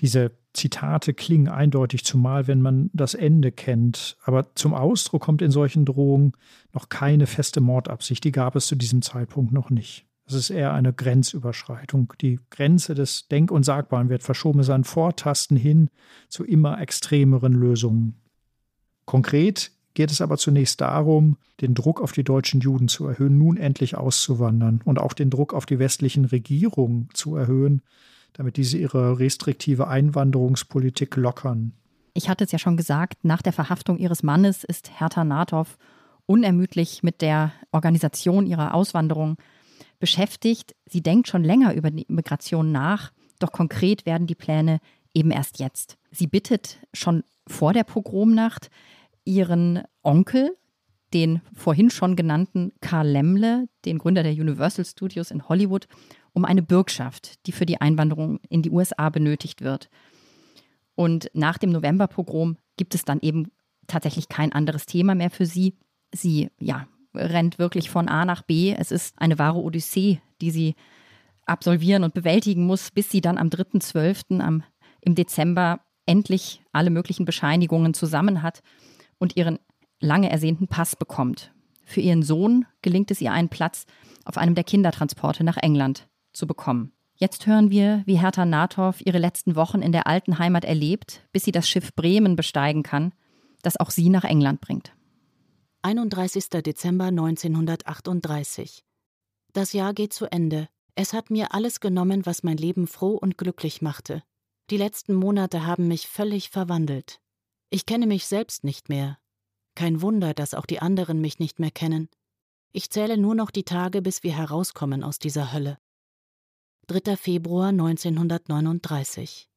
Diese Zitate klingen eindeutig, zumal wenn man das Ende kennt. Aber zum Ausdruck kommt in solchen Drohungen noch keine feste Mordabsicht. Die gab es zu diesem Zeitpunkt noch nicht. Es ist eher eine Grenzüberschreitung. Die Grenze des Denk- und Sagbaren wird verschoben, es ist ein Vortasten hin zu immer extremeren Lösungen. Konkret geht es aber zunächst darum, den Druck auf die deutschen Juden zu erhöhen, nun endlich auszuwandern und auch den Druck auf die westlichen Regierungen zu erhöhen, damit diese ihre restriktive Einwanderungspolitik lockern. Ich hatte es ja schon gesagt, nach der Verhaftung ihres Mannes ist Hertha Natov unermüdlich mit der Organisation ihrer Auswanderung beschäftigt. Sie denkt schon länger über die Migration nach, doch konkret werden die Pläne eben erst jetzt. Sie bittet schon vor der Pogromnacht ihren Onkel, den vorhin schon genannten Karl Lemle, den Gründer der Universal Studios in Hollywood, um eine Bürgschaft, die für die Einwanderung in die USA benötigt wird. Und nach dem Novemberpogrom gibt es dann eben tatsächlich kein anderes Thema mehr für sie. Sie, ja, rennt wirklich von A nach B. Es ist eine wahre Odyssee, die sie absolvieren und bewältigen muss, bis sie dann am 3.12. im Dezember endlich alle möglichen Bescheinigungen zusammen hat und ihren lange ersehnten Pass bekommt. Für ihren Sohn gelingt es ihr einen Platz auf einem der Kindertransporte nach England zu bekommen. Jetzt hören wir, wie Hertha Nathoff ihre letzten Wochen in der alten Heimat erlebt, bis sie das Schiff Bremen besteigen kann, das auch sie nach England bringt. 31. Dezember 1938. Das Jahr geht zu Ende. Es hat mir alles genommen, was mein Leben froh und glücklich machte. Die letzten Monate haben mich völlig verwandelt. Ich kenne mich selbst nicht mehr. Kein Wunder, dass auch die anderen mich nicht mehr kennen. Ich zähle nur noch die Tage, bis wir herauskommen aus dieser Hölle. 3. Februar 1939.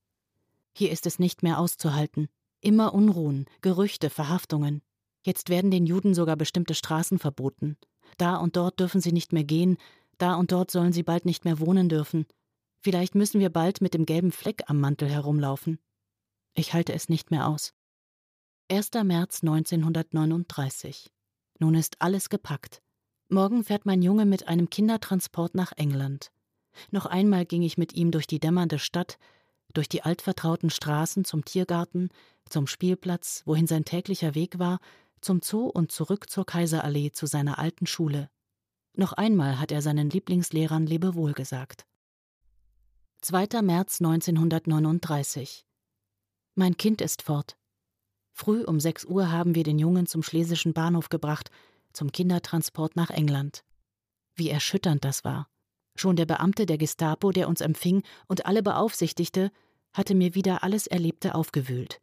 Hier ist es nicht mehr auszuhalten. Immer Unruhen, Gerüchte, Verhaftungen. Jetzt werden den Juden sogar bestimmte Straßen verboten. Da und dort dürfen sie nicht mehr gehen, da und dort sollen sie bald nicht mehr wohnen dürfen. Vielleicht müssen wir bald mit dem gelben Fleck am Mantel herumlaufen. Ich halte es nicht mehr aus. 1. März 1939. Nun ist alles gepackt. Morgen fährt mein Junge mit einem Kindertransport nach England. Noch einmal ging ich mit ihm durch die dämmernde Stadt, durch die altvertrauten Straßen zum Tiergarten, zum Spielplatz, wohin sein täglicher Weg war, zum Zoo und zurück zur Kaiserallee zu seiner alten Schule. Noch einmal hat er seinen Lieblingslehrern Lebewohl gesagt. 2. März 1939. Mein Kind ist fort. Früh um 6 Uhr haben wir den Jungen zum Schlesischen Bahnhof gebracht, zum Kindertransport nach England. Wie erschütternd das war. Schon der Beamte der Gestapo, der uns empfing und alle beaufsichtigte, hatte mir wieder alles Erlebte aufgewühlt.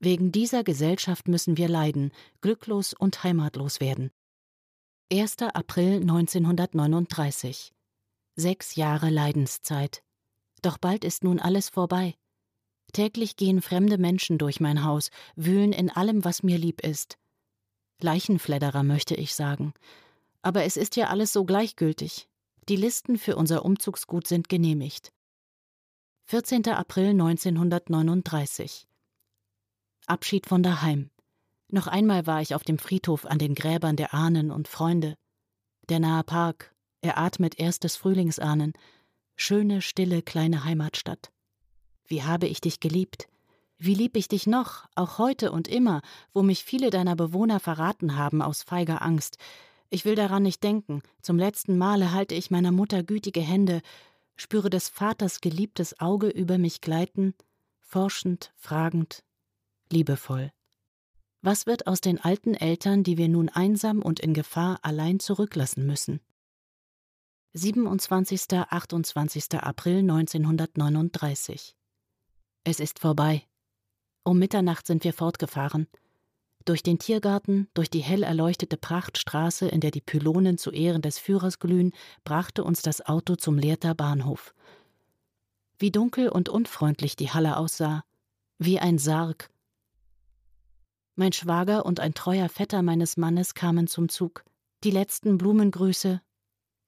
Wegen dieser Gesellschaft müssen wir leiden, glücklos und heimatlos werden. 1. April 1939. Sechs Jahre Leidenszeit. Doch bald ist nun alles vorbei. Täglich gehen fremde Menschen durch mein Haus, wühlen in allem, was mir lieb ist. Leichenfledderer möchte ich sagen. Aber es ist ja alles so gleichgültig. Die Listen für unser Umzugsgut sind genehmigt. 14. April 1939. Abschied von daheim. Noch einmal war ich auf dem Friedhof an den Gräbern der Ahnen und Freunde. Der nahe Park, er atmet erstes Frühlingsahnen. Schöne, stille, kleine Heimatstadt. Wie habe ich dich geliebt? Wie lieb ich dich noch, auch heute und immer, wo mich viele deiner Bewohner verraten haben aus feiger Angst, ich will daran nicht denken. Zum letzten Male halte ich meiner Mutter gütige Hände, spüre des Vaters geliebtes Auge über mich gleiten, forschend, fragend, liebevoll. Was wird aus den alten Eltern, die wir nun einsam und in Gefahr allein zurücklassen müssen? 27. 28. April 1939. Es ist vorbei. Um Mitternacht sind wir fortgefahren. Durch den Tiergarten, durch die hell erleuchtete Prachtstraße, in der die Pylonen zu Ehren des Führers glühen, brachte uns das Auto zum Lehrter Bahnhof. Wie dunkel und unfreundlich die Halle aussah, wie ein Sarg. Mein Schwager und ein treuer Vetter meines Mannes kamen zum Zug. Die letzten Blumengrüße.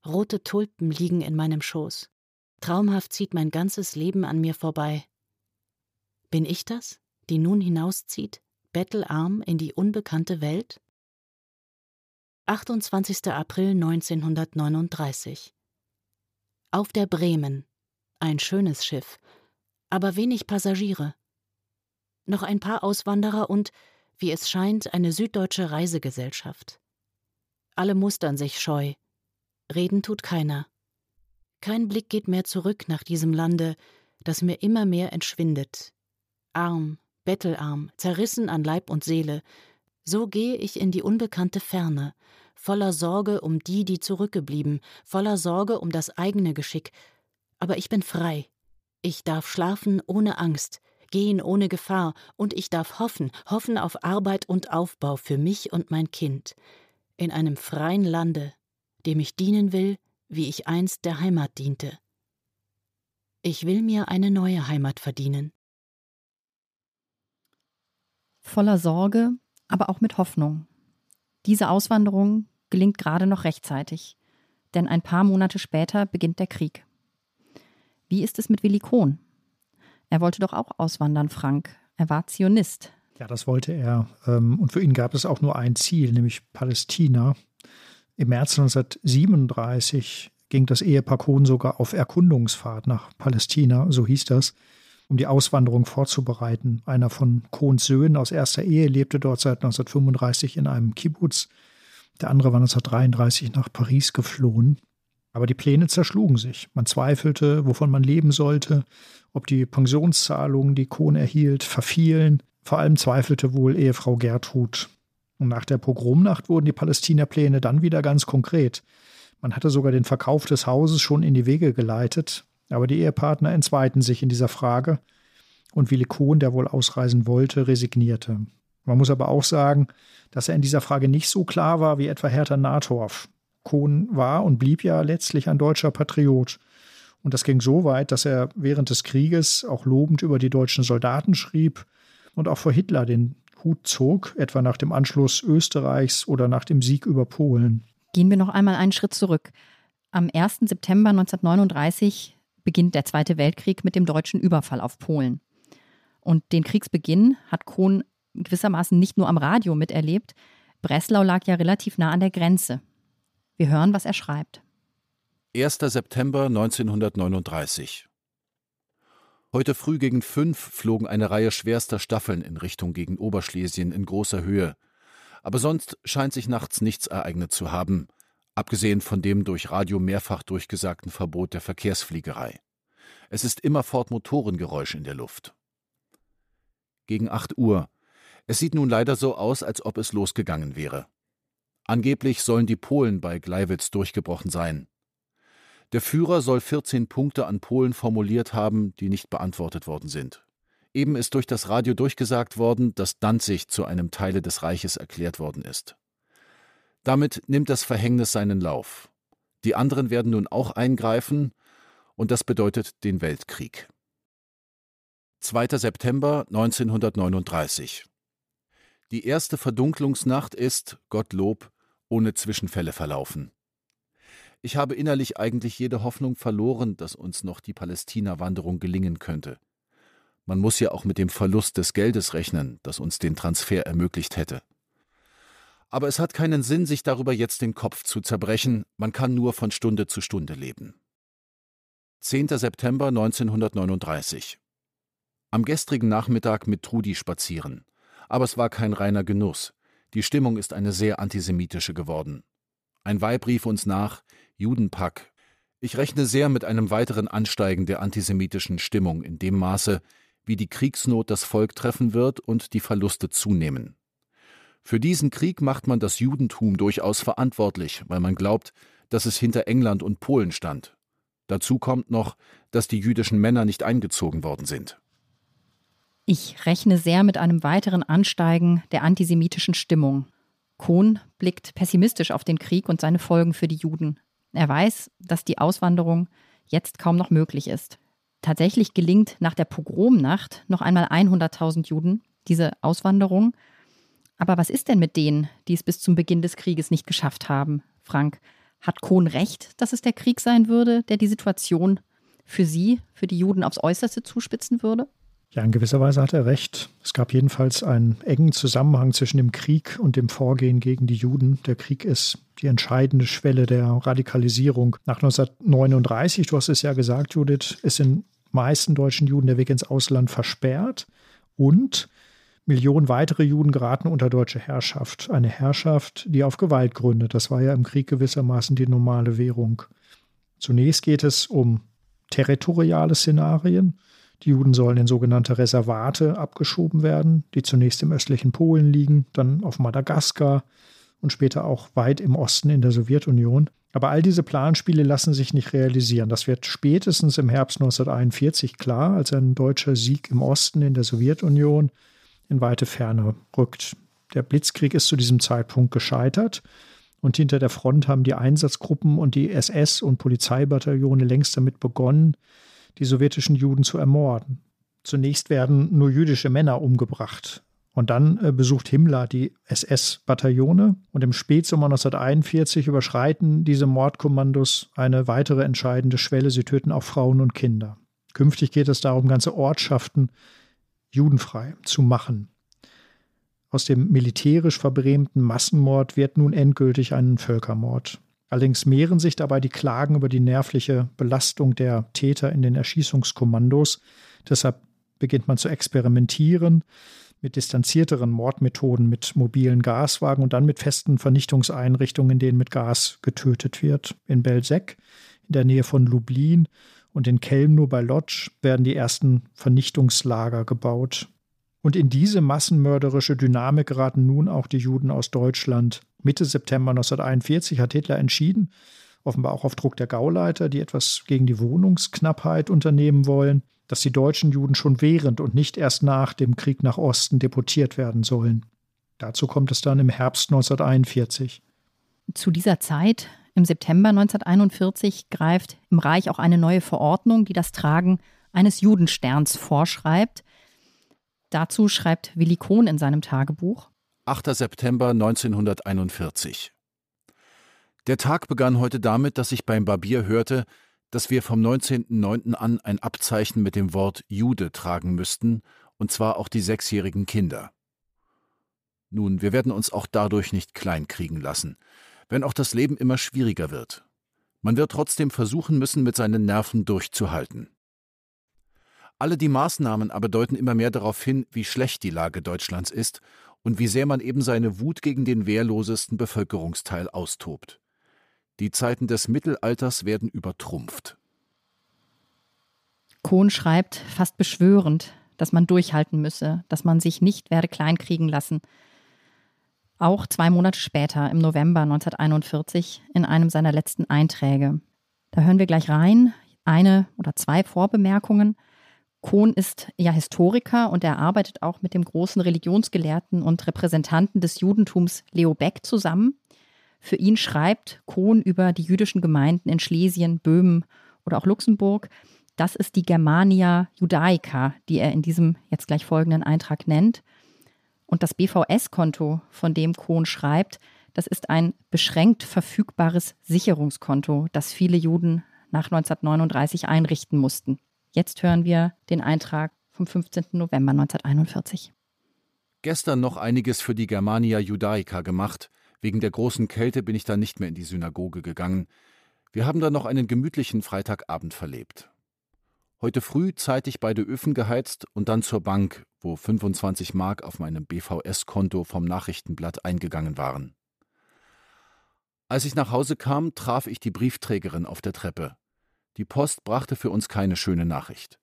Rote Tulpen liegen in meinem Schoß. Traumhaft zieht mein ganzes Leben an mir vorbei. Bin ich das, die nun hinauszieht, bettelarm in die unbekannte Welt? 28. April 1939 Auf der Bremen. Ein schönes Schiff, aber wenig Passagiere. Noch ein paar Auswanderer und, wie es scheint, eine süddeutsche Reisegesellschaft. Alle mustern sich scheu. Reden tut keiner. Kein Blick geht mehr zurück nach diesem Lande, das mir immer mehr entschwindet. Arm, bettelarm, zerrissen an Leib und Seele, so gehe ich in die unbekannte Ferne, voller Sorge um die, die zurückgeblieben, voller Sorge um das eigene Geschick. Aber ich bin frei. Ich darf schlafen ohne Angst, gehen ohne Gefahr, und ich darf hoffen, hoffen auf Arbeit und Aufbau für mich und mein Kind, in einem freien Lande, dem ich dienen will, wie ich einst der Heimat diente. Ich will mir eine neue Heimat verdienen. Voller Sorge aber auch mit Hoffnung. Diese Auswanderung gelingt gerade noch rechtzeitig, denn ein paar Monate später beginnt der Krieg. Wie ist es mit Willi Kohn? Er wollte doch auch auswandern, Frank. Er war Zionist. Ja, das wollte er. Ähm, und für ihn gab es auch nur ein Ziel, nämlich Palästina. Im März 1937 ging das Ehepaar Kohn sogar auf Erkundungsfahrt nach Palästina, so hieß das um die Auswanderung vorzubereiten. Einer von Kohns Söhnen aus erster Ehe lebte dort seit 1935 in einem Kibbutz. Der andere war 1933 nach Paris geflohen. Aber die Pläne zerschlugen sich. Man zweifelte, wovon man leben sollte, ob die Pensionszahlungen, die Kohn erhielt, verfielen. Vor allem zweifelte wohl Ehefrau Gertrud. Und nach der Pogromnacht wurden die Palästinapläne dann wieder ganz konkret. Man hatte sogar den Verkauf des Hauses schon in die Wege geleitet. Aber die Ehepartner entzweiten sich in dieser Frage und Willi Kohn, der wohl ausreisen wollte, resignierte. Man muss aber auch sagen, dass er in dieser Frage nicht so klar war wie etwa Hertha Nathorf. Kohn war und blieb ja letztlich ein deutscher Patriot. Und das ging so weit, dass er während des Krieges auch lobend über die deutschen Soldaten schrieb und auch vor Hitler den Hut zog, etwa nach dem Anschluss Österreichs oder nach dem Sieg über Polen. Gehen wir noch einmal einen Schritt zurück. Am 1. September 1939 beginnt der Zweite Weltkrieg mit dem deutschen Überfall auf Polen. Und den Kriegsbeginn hat Kohn gewissermaßen nicht nur am Radio miterlebt. Breslau lag ja relativ nah an der Grenze. Wir hören, was er schreibt. 1. September 1939. Heute früh gegen fünf flogen eine Reihe schwerster Staffeln in Richtung gegen Oberschlesien in großer Höhe. Aber sonst scheint sich nachts nichts ereignet zu haben abgesehen von dem durch Radio mehrfach durchgesagten Verbot der Verkehrsfliegerei. Es ist immerfort Motorengeräusch in der Luft. Gegen acht Uhr. Es sieht nun leider so aus, als ob es losgegangen wäre. Angeblich sollen die Polen bei Gleiwitz durchgebrochen sein. Der Führer soll 14 Punkte an Polen formuliert haben, die nicht beantwortet worden sind. Eben ist durch das Radio durchgesagt worden, dass Danzig zu einem Teile des Reiches erklärt worden ist. Damit nimmt das Verhängnis seinen Lauf. Die anderen werden nun auch eingreifen, und das bedeutet den Weltkrieg. 2. September 1939 Die erste Verdunklungsnacht ist, Gottlob, ohne Zwischenfälle verlaufen. Ich habe innerlich eigentlich jede Hoffnung verloren, dass uns noch die Palästina-Wanderung gelingen könnte. Man muss ja auch mit dem Verlust des Geldes rechnen, das uns den Transfer ermöglicht hätte. Aber es hat keinen Sinn, sich darüber jetzt den Kopf zu zerbrechen, man kann nur von Stunde zu Stunde leben. 10. September 1939 Am gestrigen Nachmittag mit Trudi spazieren. Aber es war kein reiner Genuss. Die Stimmung ist eine sehr antisemitische geworden. Ein Weib rief uns nach, Judenpack. Ich rechne sehr mit einem weiteren Ansteigen der antisemitischen Stimmung in dem Maße, wie die Kriegsnot das Volk treffen wird und die Verluste zunehmen. Für diesen Krieg macht man das Judentum durchaus verantwortlich, weil man glaubt, dass es hinter England und Polen stand. Dazu kommt noch, dass die jüdischen Männer nicht eingezogen worden sind. Ich rechne sehr mit einem weiteren Ansteigen der antisemitischen Stimmung. Kohn blickt pessimistisch auf den Krieg und seine Folgen für die Juden. Er weiß, dass die Auswanderung jetzt kaum noch möglich ist. Tatsächlich gelingt nach der Pogromnacht noch einmal 100.000 Juden diese Auswanderung. Aber was ist denn mit denen, die es bis zum Beginn des Krieges nicht geschafft haben, Frank? Hat Kohn recht, dass es der Krieg sein würde, der die Situation für sie, für die Juden aufs Äußerste zuspitzen würde? Ja, in gewisser Weise hat er recht. Es gab jedenfalls einen engen Zusammenhang zwischen dem Krieg und dem Vorgehen gegen die Juden. Der Krieg ist die entscheidende Schwelle der Radikalisierung. Nach 1939, du hast es ja gesagt, Judith, ist den meisten deutschen Juden der Weg ins Ausland versperrt und Millionen weitere Juden geraten unter deutsche Herrschaft. Eine Herrschaft, die auf Gewalt gründet. Das war ja im Krieg gewissermaßen die normale Währung. Zunächst geht es um territoriale Szenarien. Die Juden sollen in sogenannte Reservate abgeschoben werden, die zunächst im östlichen Polen liegen, dann auf Madagaskar und später auch weit im Osten in der Sowjetunion. Aber all diese Planspiele lassen sich nicht realisieren. Das wird spätestens im Herbst 1941 klar, als ein deutscher Sieg im Osten in der Sowjetunion in weite Ferne rückt. Der Blitzkrieg ist zu diesem Zeitpunkt gescheitert und hinter der Front haben die Einsatzgruppen und die SS- und Polizeibataillone längst damit begonnen, die sowjetischen Juden zu ermorden. Zunächst werden nur jüdische Männer umgebracht. Und dann äh, besucht Himmler die SS-Bataillone und im Spätsommer 1941 überschreiten diese Mordkommandos eine weitere entscheidende Schwelle. Sie töten auch Frauen und Kinder. Künftig geht es darum, ganze Ortschaften judenfrei zu machen. Aus dem militärisch verbrämten Massenmord wird nun endgültig ein Völkermord. Allerdings mehren sich dabei die Klagen über die nervliche Belastung der Täter in den Erschießungskommandos. Deshalb beginnt man zu experimentieren mit distanzierteren Mordmethoden, mit mobilen Gaswagen und dann mit festen Vernichtungseinrichtungen, in denen mit Gas getötet wird. In Belzec, in der Nähe von Lublin und in Kelmno bei Lodz werden die ersten Vernichtungslager gebaut. Und in diese massenmörderische Dynamik geraten nun auch die Juden aus Deutschland. Mitte September 1941 hat Hitler entschieden, offenbar auch auf Druck der Gauleiter, die etwas gegen die Wohnungsknappheit unternehmen wollen, dass die deutschen Juden schon während und nicht erst nach dem Krieg nach Osten deportiert werden sollen. Dazu kommt es dann im Herbst 1941. Zu dieser Zeit, im September 1941, greift im Reich auch eine neue Verordnung, die das Tragen eines Judensterns vorschreibt. Dazu schreibt Willi Kohn in seinem Tagebuch. 8. September 1941. Der Tag begann heute damit, dass ich beim Barbier hörte, dass wir vom 19.09. an ein Abzeichen mit dem Wort Jude tragen müssten, und zwar auch die sechsjährigen Kinder. Nun, wir werden uns auch dadurch nicht kleinkriegen lassen, wenn auch das Leben immer schwieriger wird. Man wird trotzdem versuchen müssen, mit seinen Nerven durchzuhalten. Alle die Maßnahmen aber deuten immer mehr darauf hin, wie schlecht die Lage Deutschlands ist und wie sehr man eben seine Wut gegen den wehrlosesten Bevölkerungsteil austobt. Die Zeiten des Mittelalters werden übertrumpft. Kohn schreibt fast beschwörend, dass man durchhalten müsse, dass man sich nicht werde kleinkriegen lassen. Auch zwei Monate später, im November 1941, in einem seiner letzten Einträge. Da hören wir gleich rein, eine oder zwei Vorbemerkungen. Kohn ist ja Historiker und er arbeitet auch mit dem großen Religionsgelehrten und Repräsentanten des Judentums Leo Beck zusammen. Für ihn schreibt Kohn über die jüdischen Gemeinden in Schlesien, Böhmen oder auch Luxemburg. Das ist die Germania Judaica, die er in diesem jetzt gleich folgenden Eintrag nennt. Und das BVS-Konto, von dem Kohn schreibt, das ist ein beschränkt verfügbares Sicherungskonto, das viele Juden nach 1939 einrichten mussten. Jetzt hören wir den Eintrag vom 15. November 1941. Gestern noch einiges für die Germania Judaica gemacht. Wegen der großen Kälte bin ich dann nicht mehr in die Synagoge gegangen. Wir haben dann noch einen gemütlichen Freitagabend verlebt. Heute früh zeitig beide Öfen geheizt und dann zur Bank, wo 25 Mark auf meinem BVS-Konto vom Nachrichtenblatt eingegangen waren. Als ich nach Hause kam, traf ich die Briefträgerin auf der Treppe. Die Post brachte für uns keine schöne Nachricht.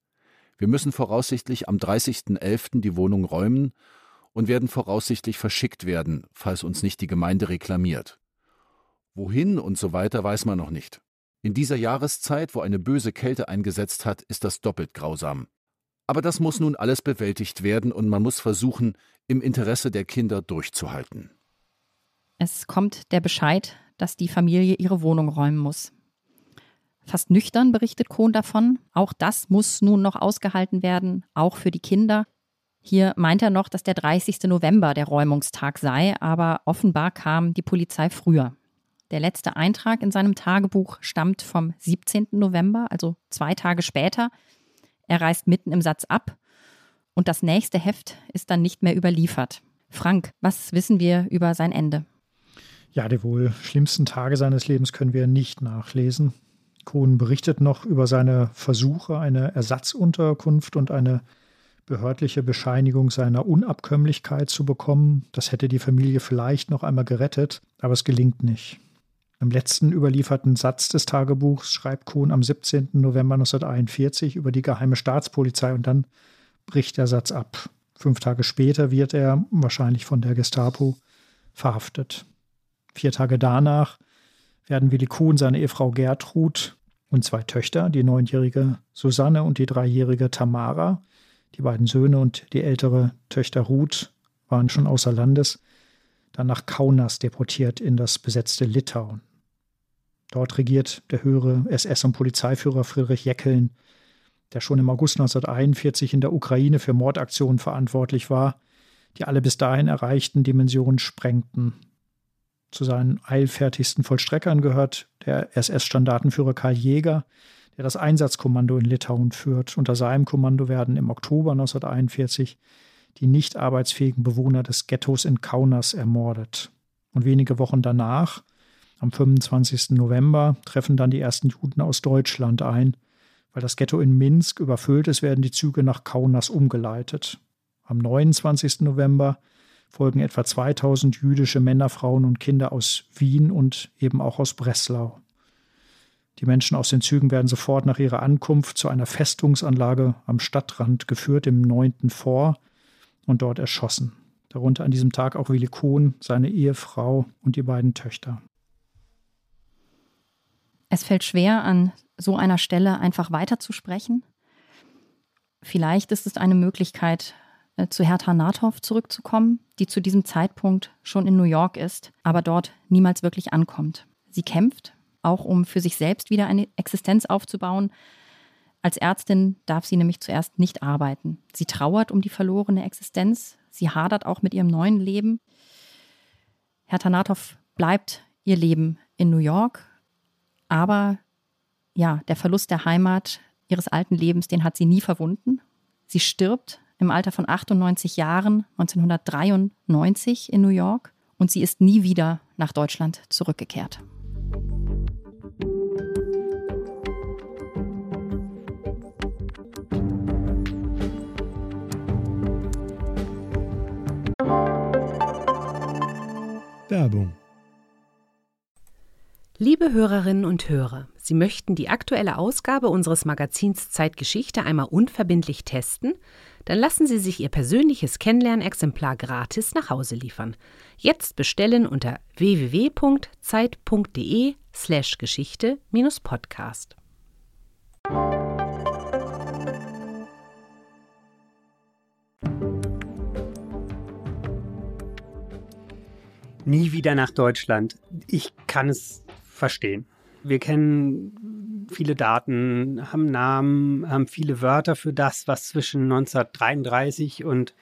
Wir müssen voraussichtlich am 30.11. die Wohnung räumen und werden voraussichtlich verschickt werden, falls uns nicht die Gemeinde reklamiert. Wohin und so weiter weiß man noch nicht. In dieser Jahreszeit, wo eine böse Kälte eingesetzt hat, ist das doppelt grausam. Aber das muss nun alles bewältigt werden und man muss versuchen, im Interesse der Kinder durchzuhalten. Es kommt der Bescheid, dass die Familie ihre Wohnung räumen muss. Fast nüchtern berichtet Kohn davon. Auch das muss nun noch ausgehalten werden, auch für die Kinder. Hier meint er noch, dass der 30. November der Räumungstag sei, aber offenbar kam die Polizei früher. Der letzte Eintrag in seinem Tagebuch stammt vom 17. November, also zwei Tage später. Er reist mitten im Satz ab und das nächste Heft ist dann nicht mehr überliefert. Frank, was wissen wir über sein Ende? Ja, die wohl schlimmsten Tage seines Lebens können wir nicht nachlesen. Kohn berichtet noch über seine Versuche, eine Ersatzunterkunft und eine behördliche Bescheinigung seiner Unabkömmlichkeit zu bekommen. Das hätte die Familie vielleicht noch einmal gerettet, aber es gelingt nicht. Im letzten überlieferten Satz des Tagebuchs schreibt Kohn am 17. November 1941 über die geheime Staatspolizei und dann bricht der Satz ab. Fünf Tage später wird er, wahrscheinlich von der Gestapo, verhaftet. Vier Tage danach werden Willi Kohn, seine Ehefrau Gertrud und zwei Töchter, die neunjährige Susanne und die dreijährige Tamara, die beiden Söhne und die ältere Töchter Ruth waren schon außer Landes, dann nach Kaunas deportiert in das besetzte Litauen. Dort regiert der höhere SS- und Polizeiführer Friedrich Jeckeln, der schon im August 1941 in der Ukraine für Mordaktionen verantwortlich war, die alle bis dahin erreichten Dimensionen sprengten. Zu seinen eilfertigsten Vollstreckern gehört der SS-Standartenführer Karl Jäger, der das Einsatzkommando in Litauen führt. Unter seinem Kommando werden im Oktober 1941 die nicht arbeitsfähigen Bewohner des Ghettos in Kaunas ermordet. Und wenige Wochen danach, am 25. November, treffen dann die ersten Juden aus Deutschland ein. Weil das Ghetto in Minsk überfüllt ist, werden die Züge nach Kaunas umgeleitet. Am 29. November folgen etwa 2000 jüdische Männer, Frauen und Kinder aus Wien und eben auch aus Breslau. Die Menschen aus den Zügen werden sofort nach ihrer Ankunft zu einer Festungsanlage am Stadtrand geführt, im 9. Vor, und dort erschossen. Darunter an diesem Tag auch Willi Kohn, seine Ehefrau und die beiden Töchter. Es fällt schwer, an so einer Stelle einfach weiterzusprechen. Vielleicht ist es eine Möglichkeit, zu Hertha Nathoff zurückzukommen, die zu diesem Zeitpunkt schon in New York ist, aber dort niemals wirklich ankommt. Sie kämpft, auch um für sich selbst wieder eine Existenz aufzubauen. Als Ärztin darf sie nämlich zuerst nicht arbeiten. Sie trauert um die verlorene Existenz. Sie hadert auch mit ihrem neuen Leben. Hertha Nathoff bleibt ihr Leben in New York, aber ja, der Verlust der Heimat ihres alten Lebens, den hat sie nie verwunden. Sie stirbt im Alter von 98 Jahren 1993 in New York und sie ist nie wieder nach Deutschland zurückgekehrt. Werbung Liebe Hörerinnen und Hörer, Sie möchten die aktuelle Ausgabe unseres Magazins Zeitgeschichte einmal unverbindlich testen? Dann lassen Sie sich Ihr persönliches Kennenlernexemplar gratis nach Hause liefern. Jetzt bestellen unter www.zeit.de/slash Geschichte-Podcast. Nie wieder nach Deutschland. Ich kann es verstehen. Wir kennen viele Daten, haben Namen, haben viele Wörter für das, was zwischen 1933 und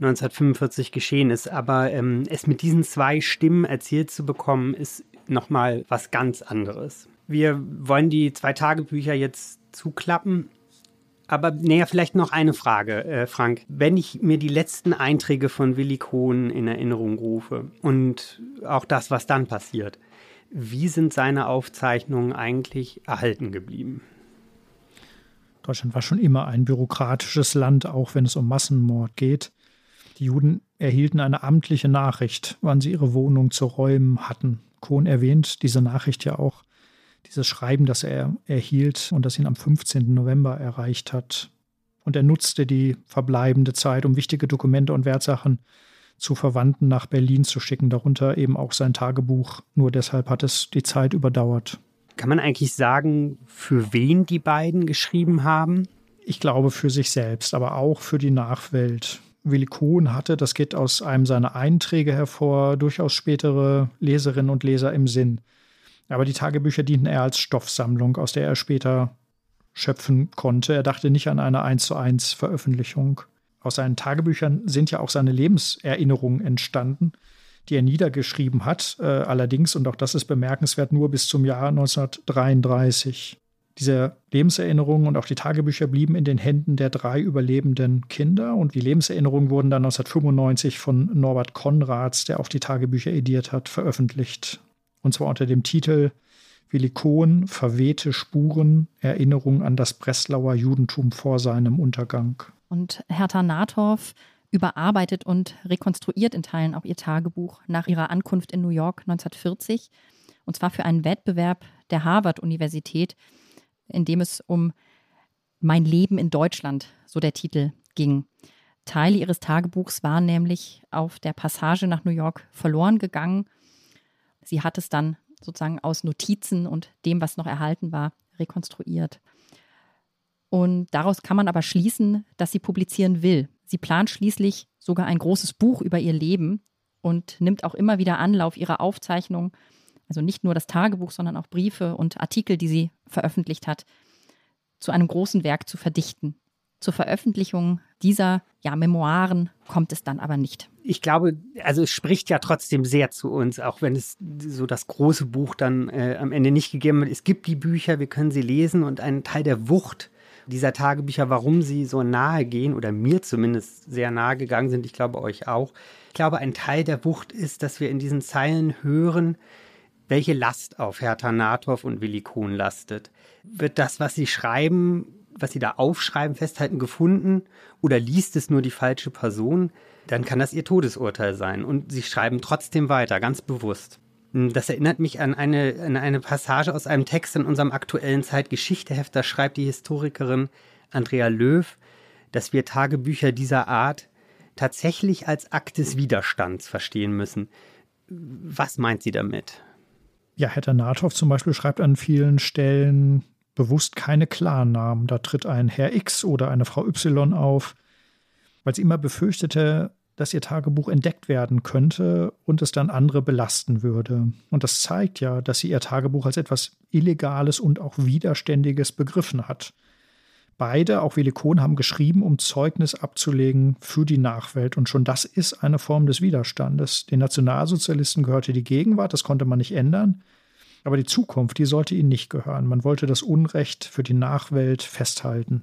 1945 geschehen ist. Aber ähm, es mit diesen zwei Stimmen erzählt zu bekommen, ist nochmal was ganz anderes. Wir wollen die zwei Tagebücher jetzt zuklappen. Aber näher vielleicht noch eine Frage, äh, Frank. Wenn ich mir die letzten Einträge von Willi Kohn in Erinnerung rufe und auch das, was dann passiert, wie sind seine Aufzeichnungen eigentlich erhalten geblieben? Deutschland war schon immer ein bürokratisches Land, auch wenn es um Massenmord geht. Die Juden erhielten eine amtliche Nachricht, wann sie ihre Wohnung zu räumen hatten. Kohn erwähnt diese Nachricht ja auch, dieses Schreiben, das er erhielt und das ihn am 15. November erreicht hat. Und er nutzte die verbleibende Zeit, um wichtige Dokumente und Wertsachen zu Verwandten nach Berlin zu schicken, darunter eben auch sein Tagebuch. Nur deshalb hat es die Zeit überdauert. Kann man eigentlich sagen, für wen die beiden geschrieben haben? Ich glaube für sich selbst, aber auch für die Nachwelt. Willi Kohn hatte, das geht aus einem seiner Einträge hervor, durchaus spätere Leserinnen und Leser im Sinn. Aber die Tagebücher dienten eher als Stoffsammlung, aus der er später schöpfen konnte. Er dachte nicht an eine 1 zu 1 Veröffentlichung. Aus seinen Tagebüchern sind ja auch seine Lebenserinnerungen entstanden, die er niedergeschrieben hat, äh, allerdings, und auch das ist bemerkenswert, nur bis zum Jahr 1933. Diese Lebenserinnerungen und auch die Tagebücher blieben in den Händen der drei überlebenden Kinder und die Lebenserinnerungen wurden dann 1995 von Norbert Konrads, der auch die Tagebücher ediert hat, veröffentlicht. Und zwar unter dem Titel Willikon, verwehte Spuren, Erinnerung an das Breslauer Judentum vor seinem Untergang. Und Hertha Nathoff überarbeitet und rekonstruiert in Teilen auch ihr Tagebuch nach ihrer Ankunft in New York 1940. Und zwar für einen Wettbewerb der Harvard-Universität, in dem es um Mein Leben in Deutschland, so der Titel, ging. Teile ihres Tagebuchs waren nämlich auf der Passage nach New York verloren gegangen. Sie hat es dann sozusagen aus Notizen und dem, was noch erhalten war, rekonstruiert. Und daraus kann man aber schließen, dass sie publizieren will. Sie plant schließlich sogar ein großes Buch über ihr Leben und nimmt auch immer wieder Anlauf, ihre Aufzeichnungen, also nicht nur das Tagebuch, sondern auch Briefe und Artikel, die sie veröffentlicht hat, zu einem großen Werk zu verdichten. Zur Veröffentlichung dieser ja, Memoiren kommt es dann aber nicht. Ich glaube, also es spricht ja trotzdem sehr zu uns, auch wenn es so das große Buch dann äh, am Ende nicht gegeben hat. Es gibt die Bücher, wir können sie lesen und ein Teil der Wucht dieser Tagebücher, warum sie so nahe gehen oder mir zumindest sehr nahe gegangen sind, ich glaube euch auch. Ich glaube, ein Teil der Wucht ist, dass wir in diesen Zeilen hören, welche Last auf Hertha Nathoff und Willi Kohn lastet. Wird das, was sie schreiben, was sie da aufschreiben, festhalten, gefunden oder liest es nur die falsche Person, dann kann das ihr Todesurteil sein. Und sie schreiben trotzdem weiter, ganz bewusst. Hm, das erinnert mich an eine, an eine Passage aus einem Text in unserem aktuellen Zeitgeschichteheft. Da schreibt die Historikerin Andrea Löw, dass wir Tagebücher dieser Art tatsächlich als Akt des Widerstands verstehen müssen. Was meint sie damit? Ja, Herr Nathoff zum Beispiel schreibt an vielen Stellen, bewusst keine Klarnamen. Da tritt ein Herr X oder eine Frau Y auf, weil sie immer befürchtete, dass ihr Tagebuch entdeckt werden könnte und es dann andere belasten würde. Und das zeigt ja, dass sie ihr Tagebuch als etwas Illegales und auch Widerständiges begriffen hat. Beide, auch Velikon, haben geschrieben, um Zeugnis abzulegen für die Nachwelt. Und schon das ist eine Form des Widerstandes. Den Nationalsozialisten gehörte die Gegenwart, das konnte man nicht ändern. Aber die Zukunft, die sollte ihnen nicht gehören. Man wollte das Unrecht für die Nachwelt festhalten.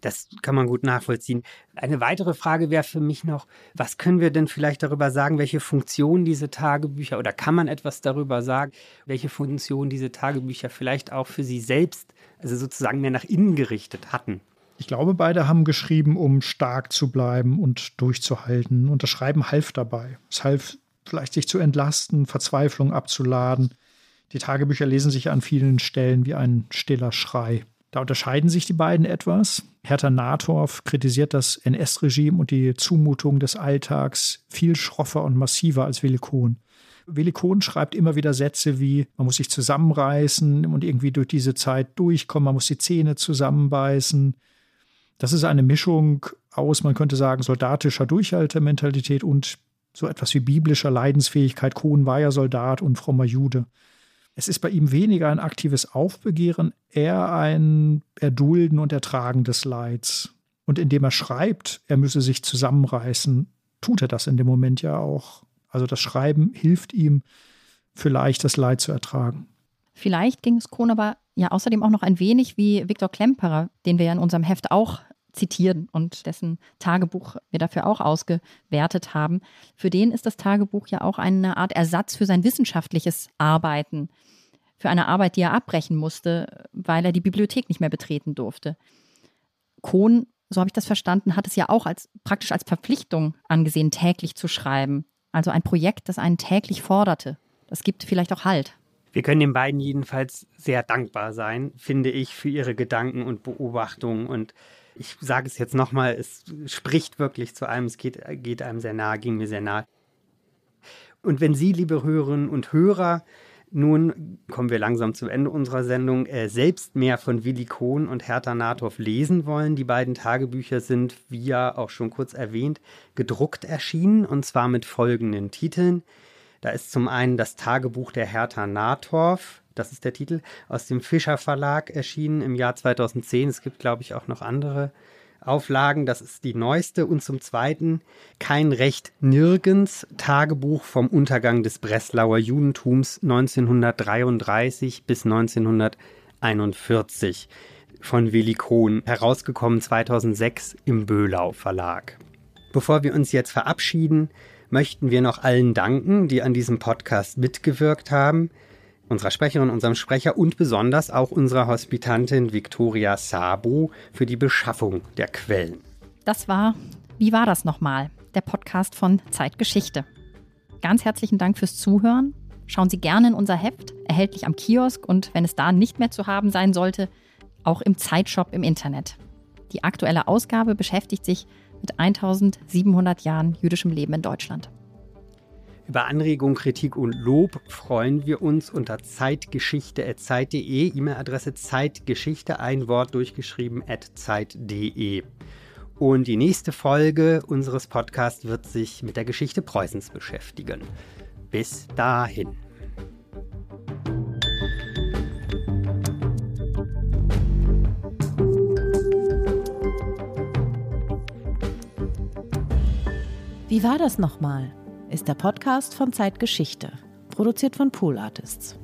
Das kann man gut nachvollziehen. Eine weitere Frage wäre für mich noch, was können wir denn vielleicht darüber sagen, welche Funktion diese Tagebücher oder kann man etwas darüber sagen, welche Funktion diese Tagebücher vielleicht auch für Sie selbst, also sozusagen mehr nach innen gerichtet hatten? Ich glaube, beide haben geschrieben, um stark zu bleiben und durchzuhalten. Und das Schreiben half dabei. Es half vielleicht, sich zu entlasten, Verzweiflung abzuladen. Die Tagebücher lesen sich an vielen Stellen wie ein stiller Schrei. Da unterscheiden sich die beiden etwas. Hertha Nathorf kritisiert das NS-Regime und die Zumutung des Alltags viel schroffer und massiver als Willi Kohn. Willi Kohn schreibt immer wieder Sätze wie, man muss sich zusammenreißen und irgendwie durch diese Zeit durchkommen, man muss die Zähne zusammenbeißen. Das ist eine Mischung aus, man könnte sagen, soldatischer Durchhaltementalität und so etwas wie biblischer Leidensfähigkeit. Kohn war ja Soldat und frommer Jude. Es ist bei ihm weniger ein aktives Aufbegehren, eher ein Erdulden und Ertragen des Leids. Und indem er schreibt, er müsse sich zusammenreißen, tut er das in dem Moment ja auch. Also das Schreiben hilft ihm, vielleicht das Leid zu ertragen. Vielleicht ging es Kohn aber ja außerdem auch noch ein wenig wie Viktor Klemperer, den wir ja in unserem Heft auch zitieren und dessen Tagebuch wir dafür auch ausgewertet haben. Für den ist das Tagebuch ja auch eine Art Ersatz für sein wissenschaftliches Arbeiten, für eine Arbeit, die er abbrechen musste, weil er die Bibliothek nicht mehr betreten durfte. Kohn, so habe ich das verstanden, hat es ja auch als praktisch als Verpflichtung angesehen, täglich zu schreiben. Also ein Projekt, das einen täglich forderte. Das gibt vielleicht auch Halt. Wir können den beiden jedenfalls sehr dankbar sein, finde ich, für ihre Gedanken und Beobachtungen und ich sage es jetzt nochmal, es spricht wirklich zu einem, es geht, geht einem sehr nahe, ging mir sehr nahe. Und wenn Sie, liebe Hörerinnen und Hörer, nun kommen wir langsam zum Ende unserer Sendung, äh, selbst mehr von Willi Kohn und Hertha Nathoff lesen wollen. Die beiden Tagebücher sind, wie ja auch schon kurz erwähnt, gedruckt erschienen und zwar mit folgenden Titeln. Da ist zum einen das Tagebuch der Hertha Nathorf, das ist der Titel, aus dem Fischer Verlag erschienen im Jahr 2010. Es gibt, glaube ich, auch noch andere Auflagen. Das ist die neueste. Und zum Zweiten Kein Recht nirgends, Tagebuch vom Untergang des Breslauer Judentums 1933 bis 1941 von Willi Kohn, herausgekommen 2006 im Böhlau Verlag. Bevor wir uns jetzt verabschieden, möchten wir noch allen danken, die an diesem Podcast mitgewirkt haben. Unserer Sprecherin, unserem Sprecher und besonders auch unserer Hospitantin Victoria Sabo für die Beschaffung der Quellen. Das war Wie war das nochmal? Der Podcast von Zeitgeschichte. Ganz herzlichen Dank fürs Zuhören. Schauen Sie gerne in unser Heft, erhältlich am Kiosk und wenn es da nicht mehr zu haben sein sollte, auch im Zeitshop im Internet. Die aktuelle Ausgabe beschäftigt sich mit 1700 Jahren jüdischem Leben in Deutschland. Über Anregung, Kritik und Lob freuen wir uns unter zeitgeschichte.zeit.de, E-Mail-Adresse zeitgeschichte, ein Wort durchgeschrieben, zeit.de. Und die nächste Folge unseres Podcasts wird sich mit der Geschichte Preußens beschäftigen. Bis dahin. Wie war das nochmal? Ist der Podcast von Zeitgeschichte, produziert von Pool Artists.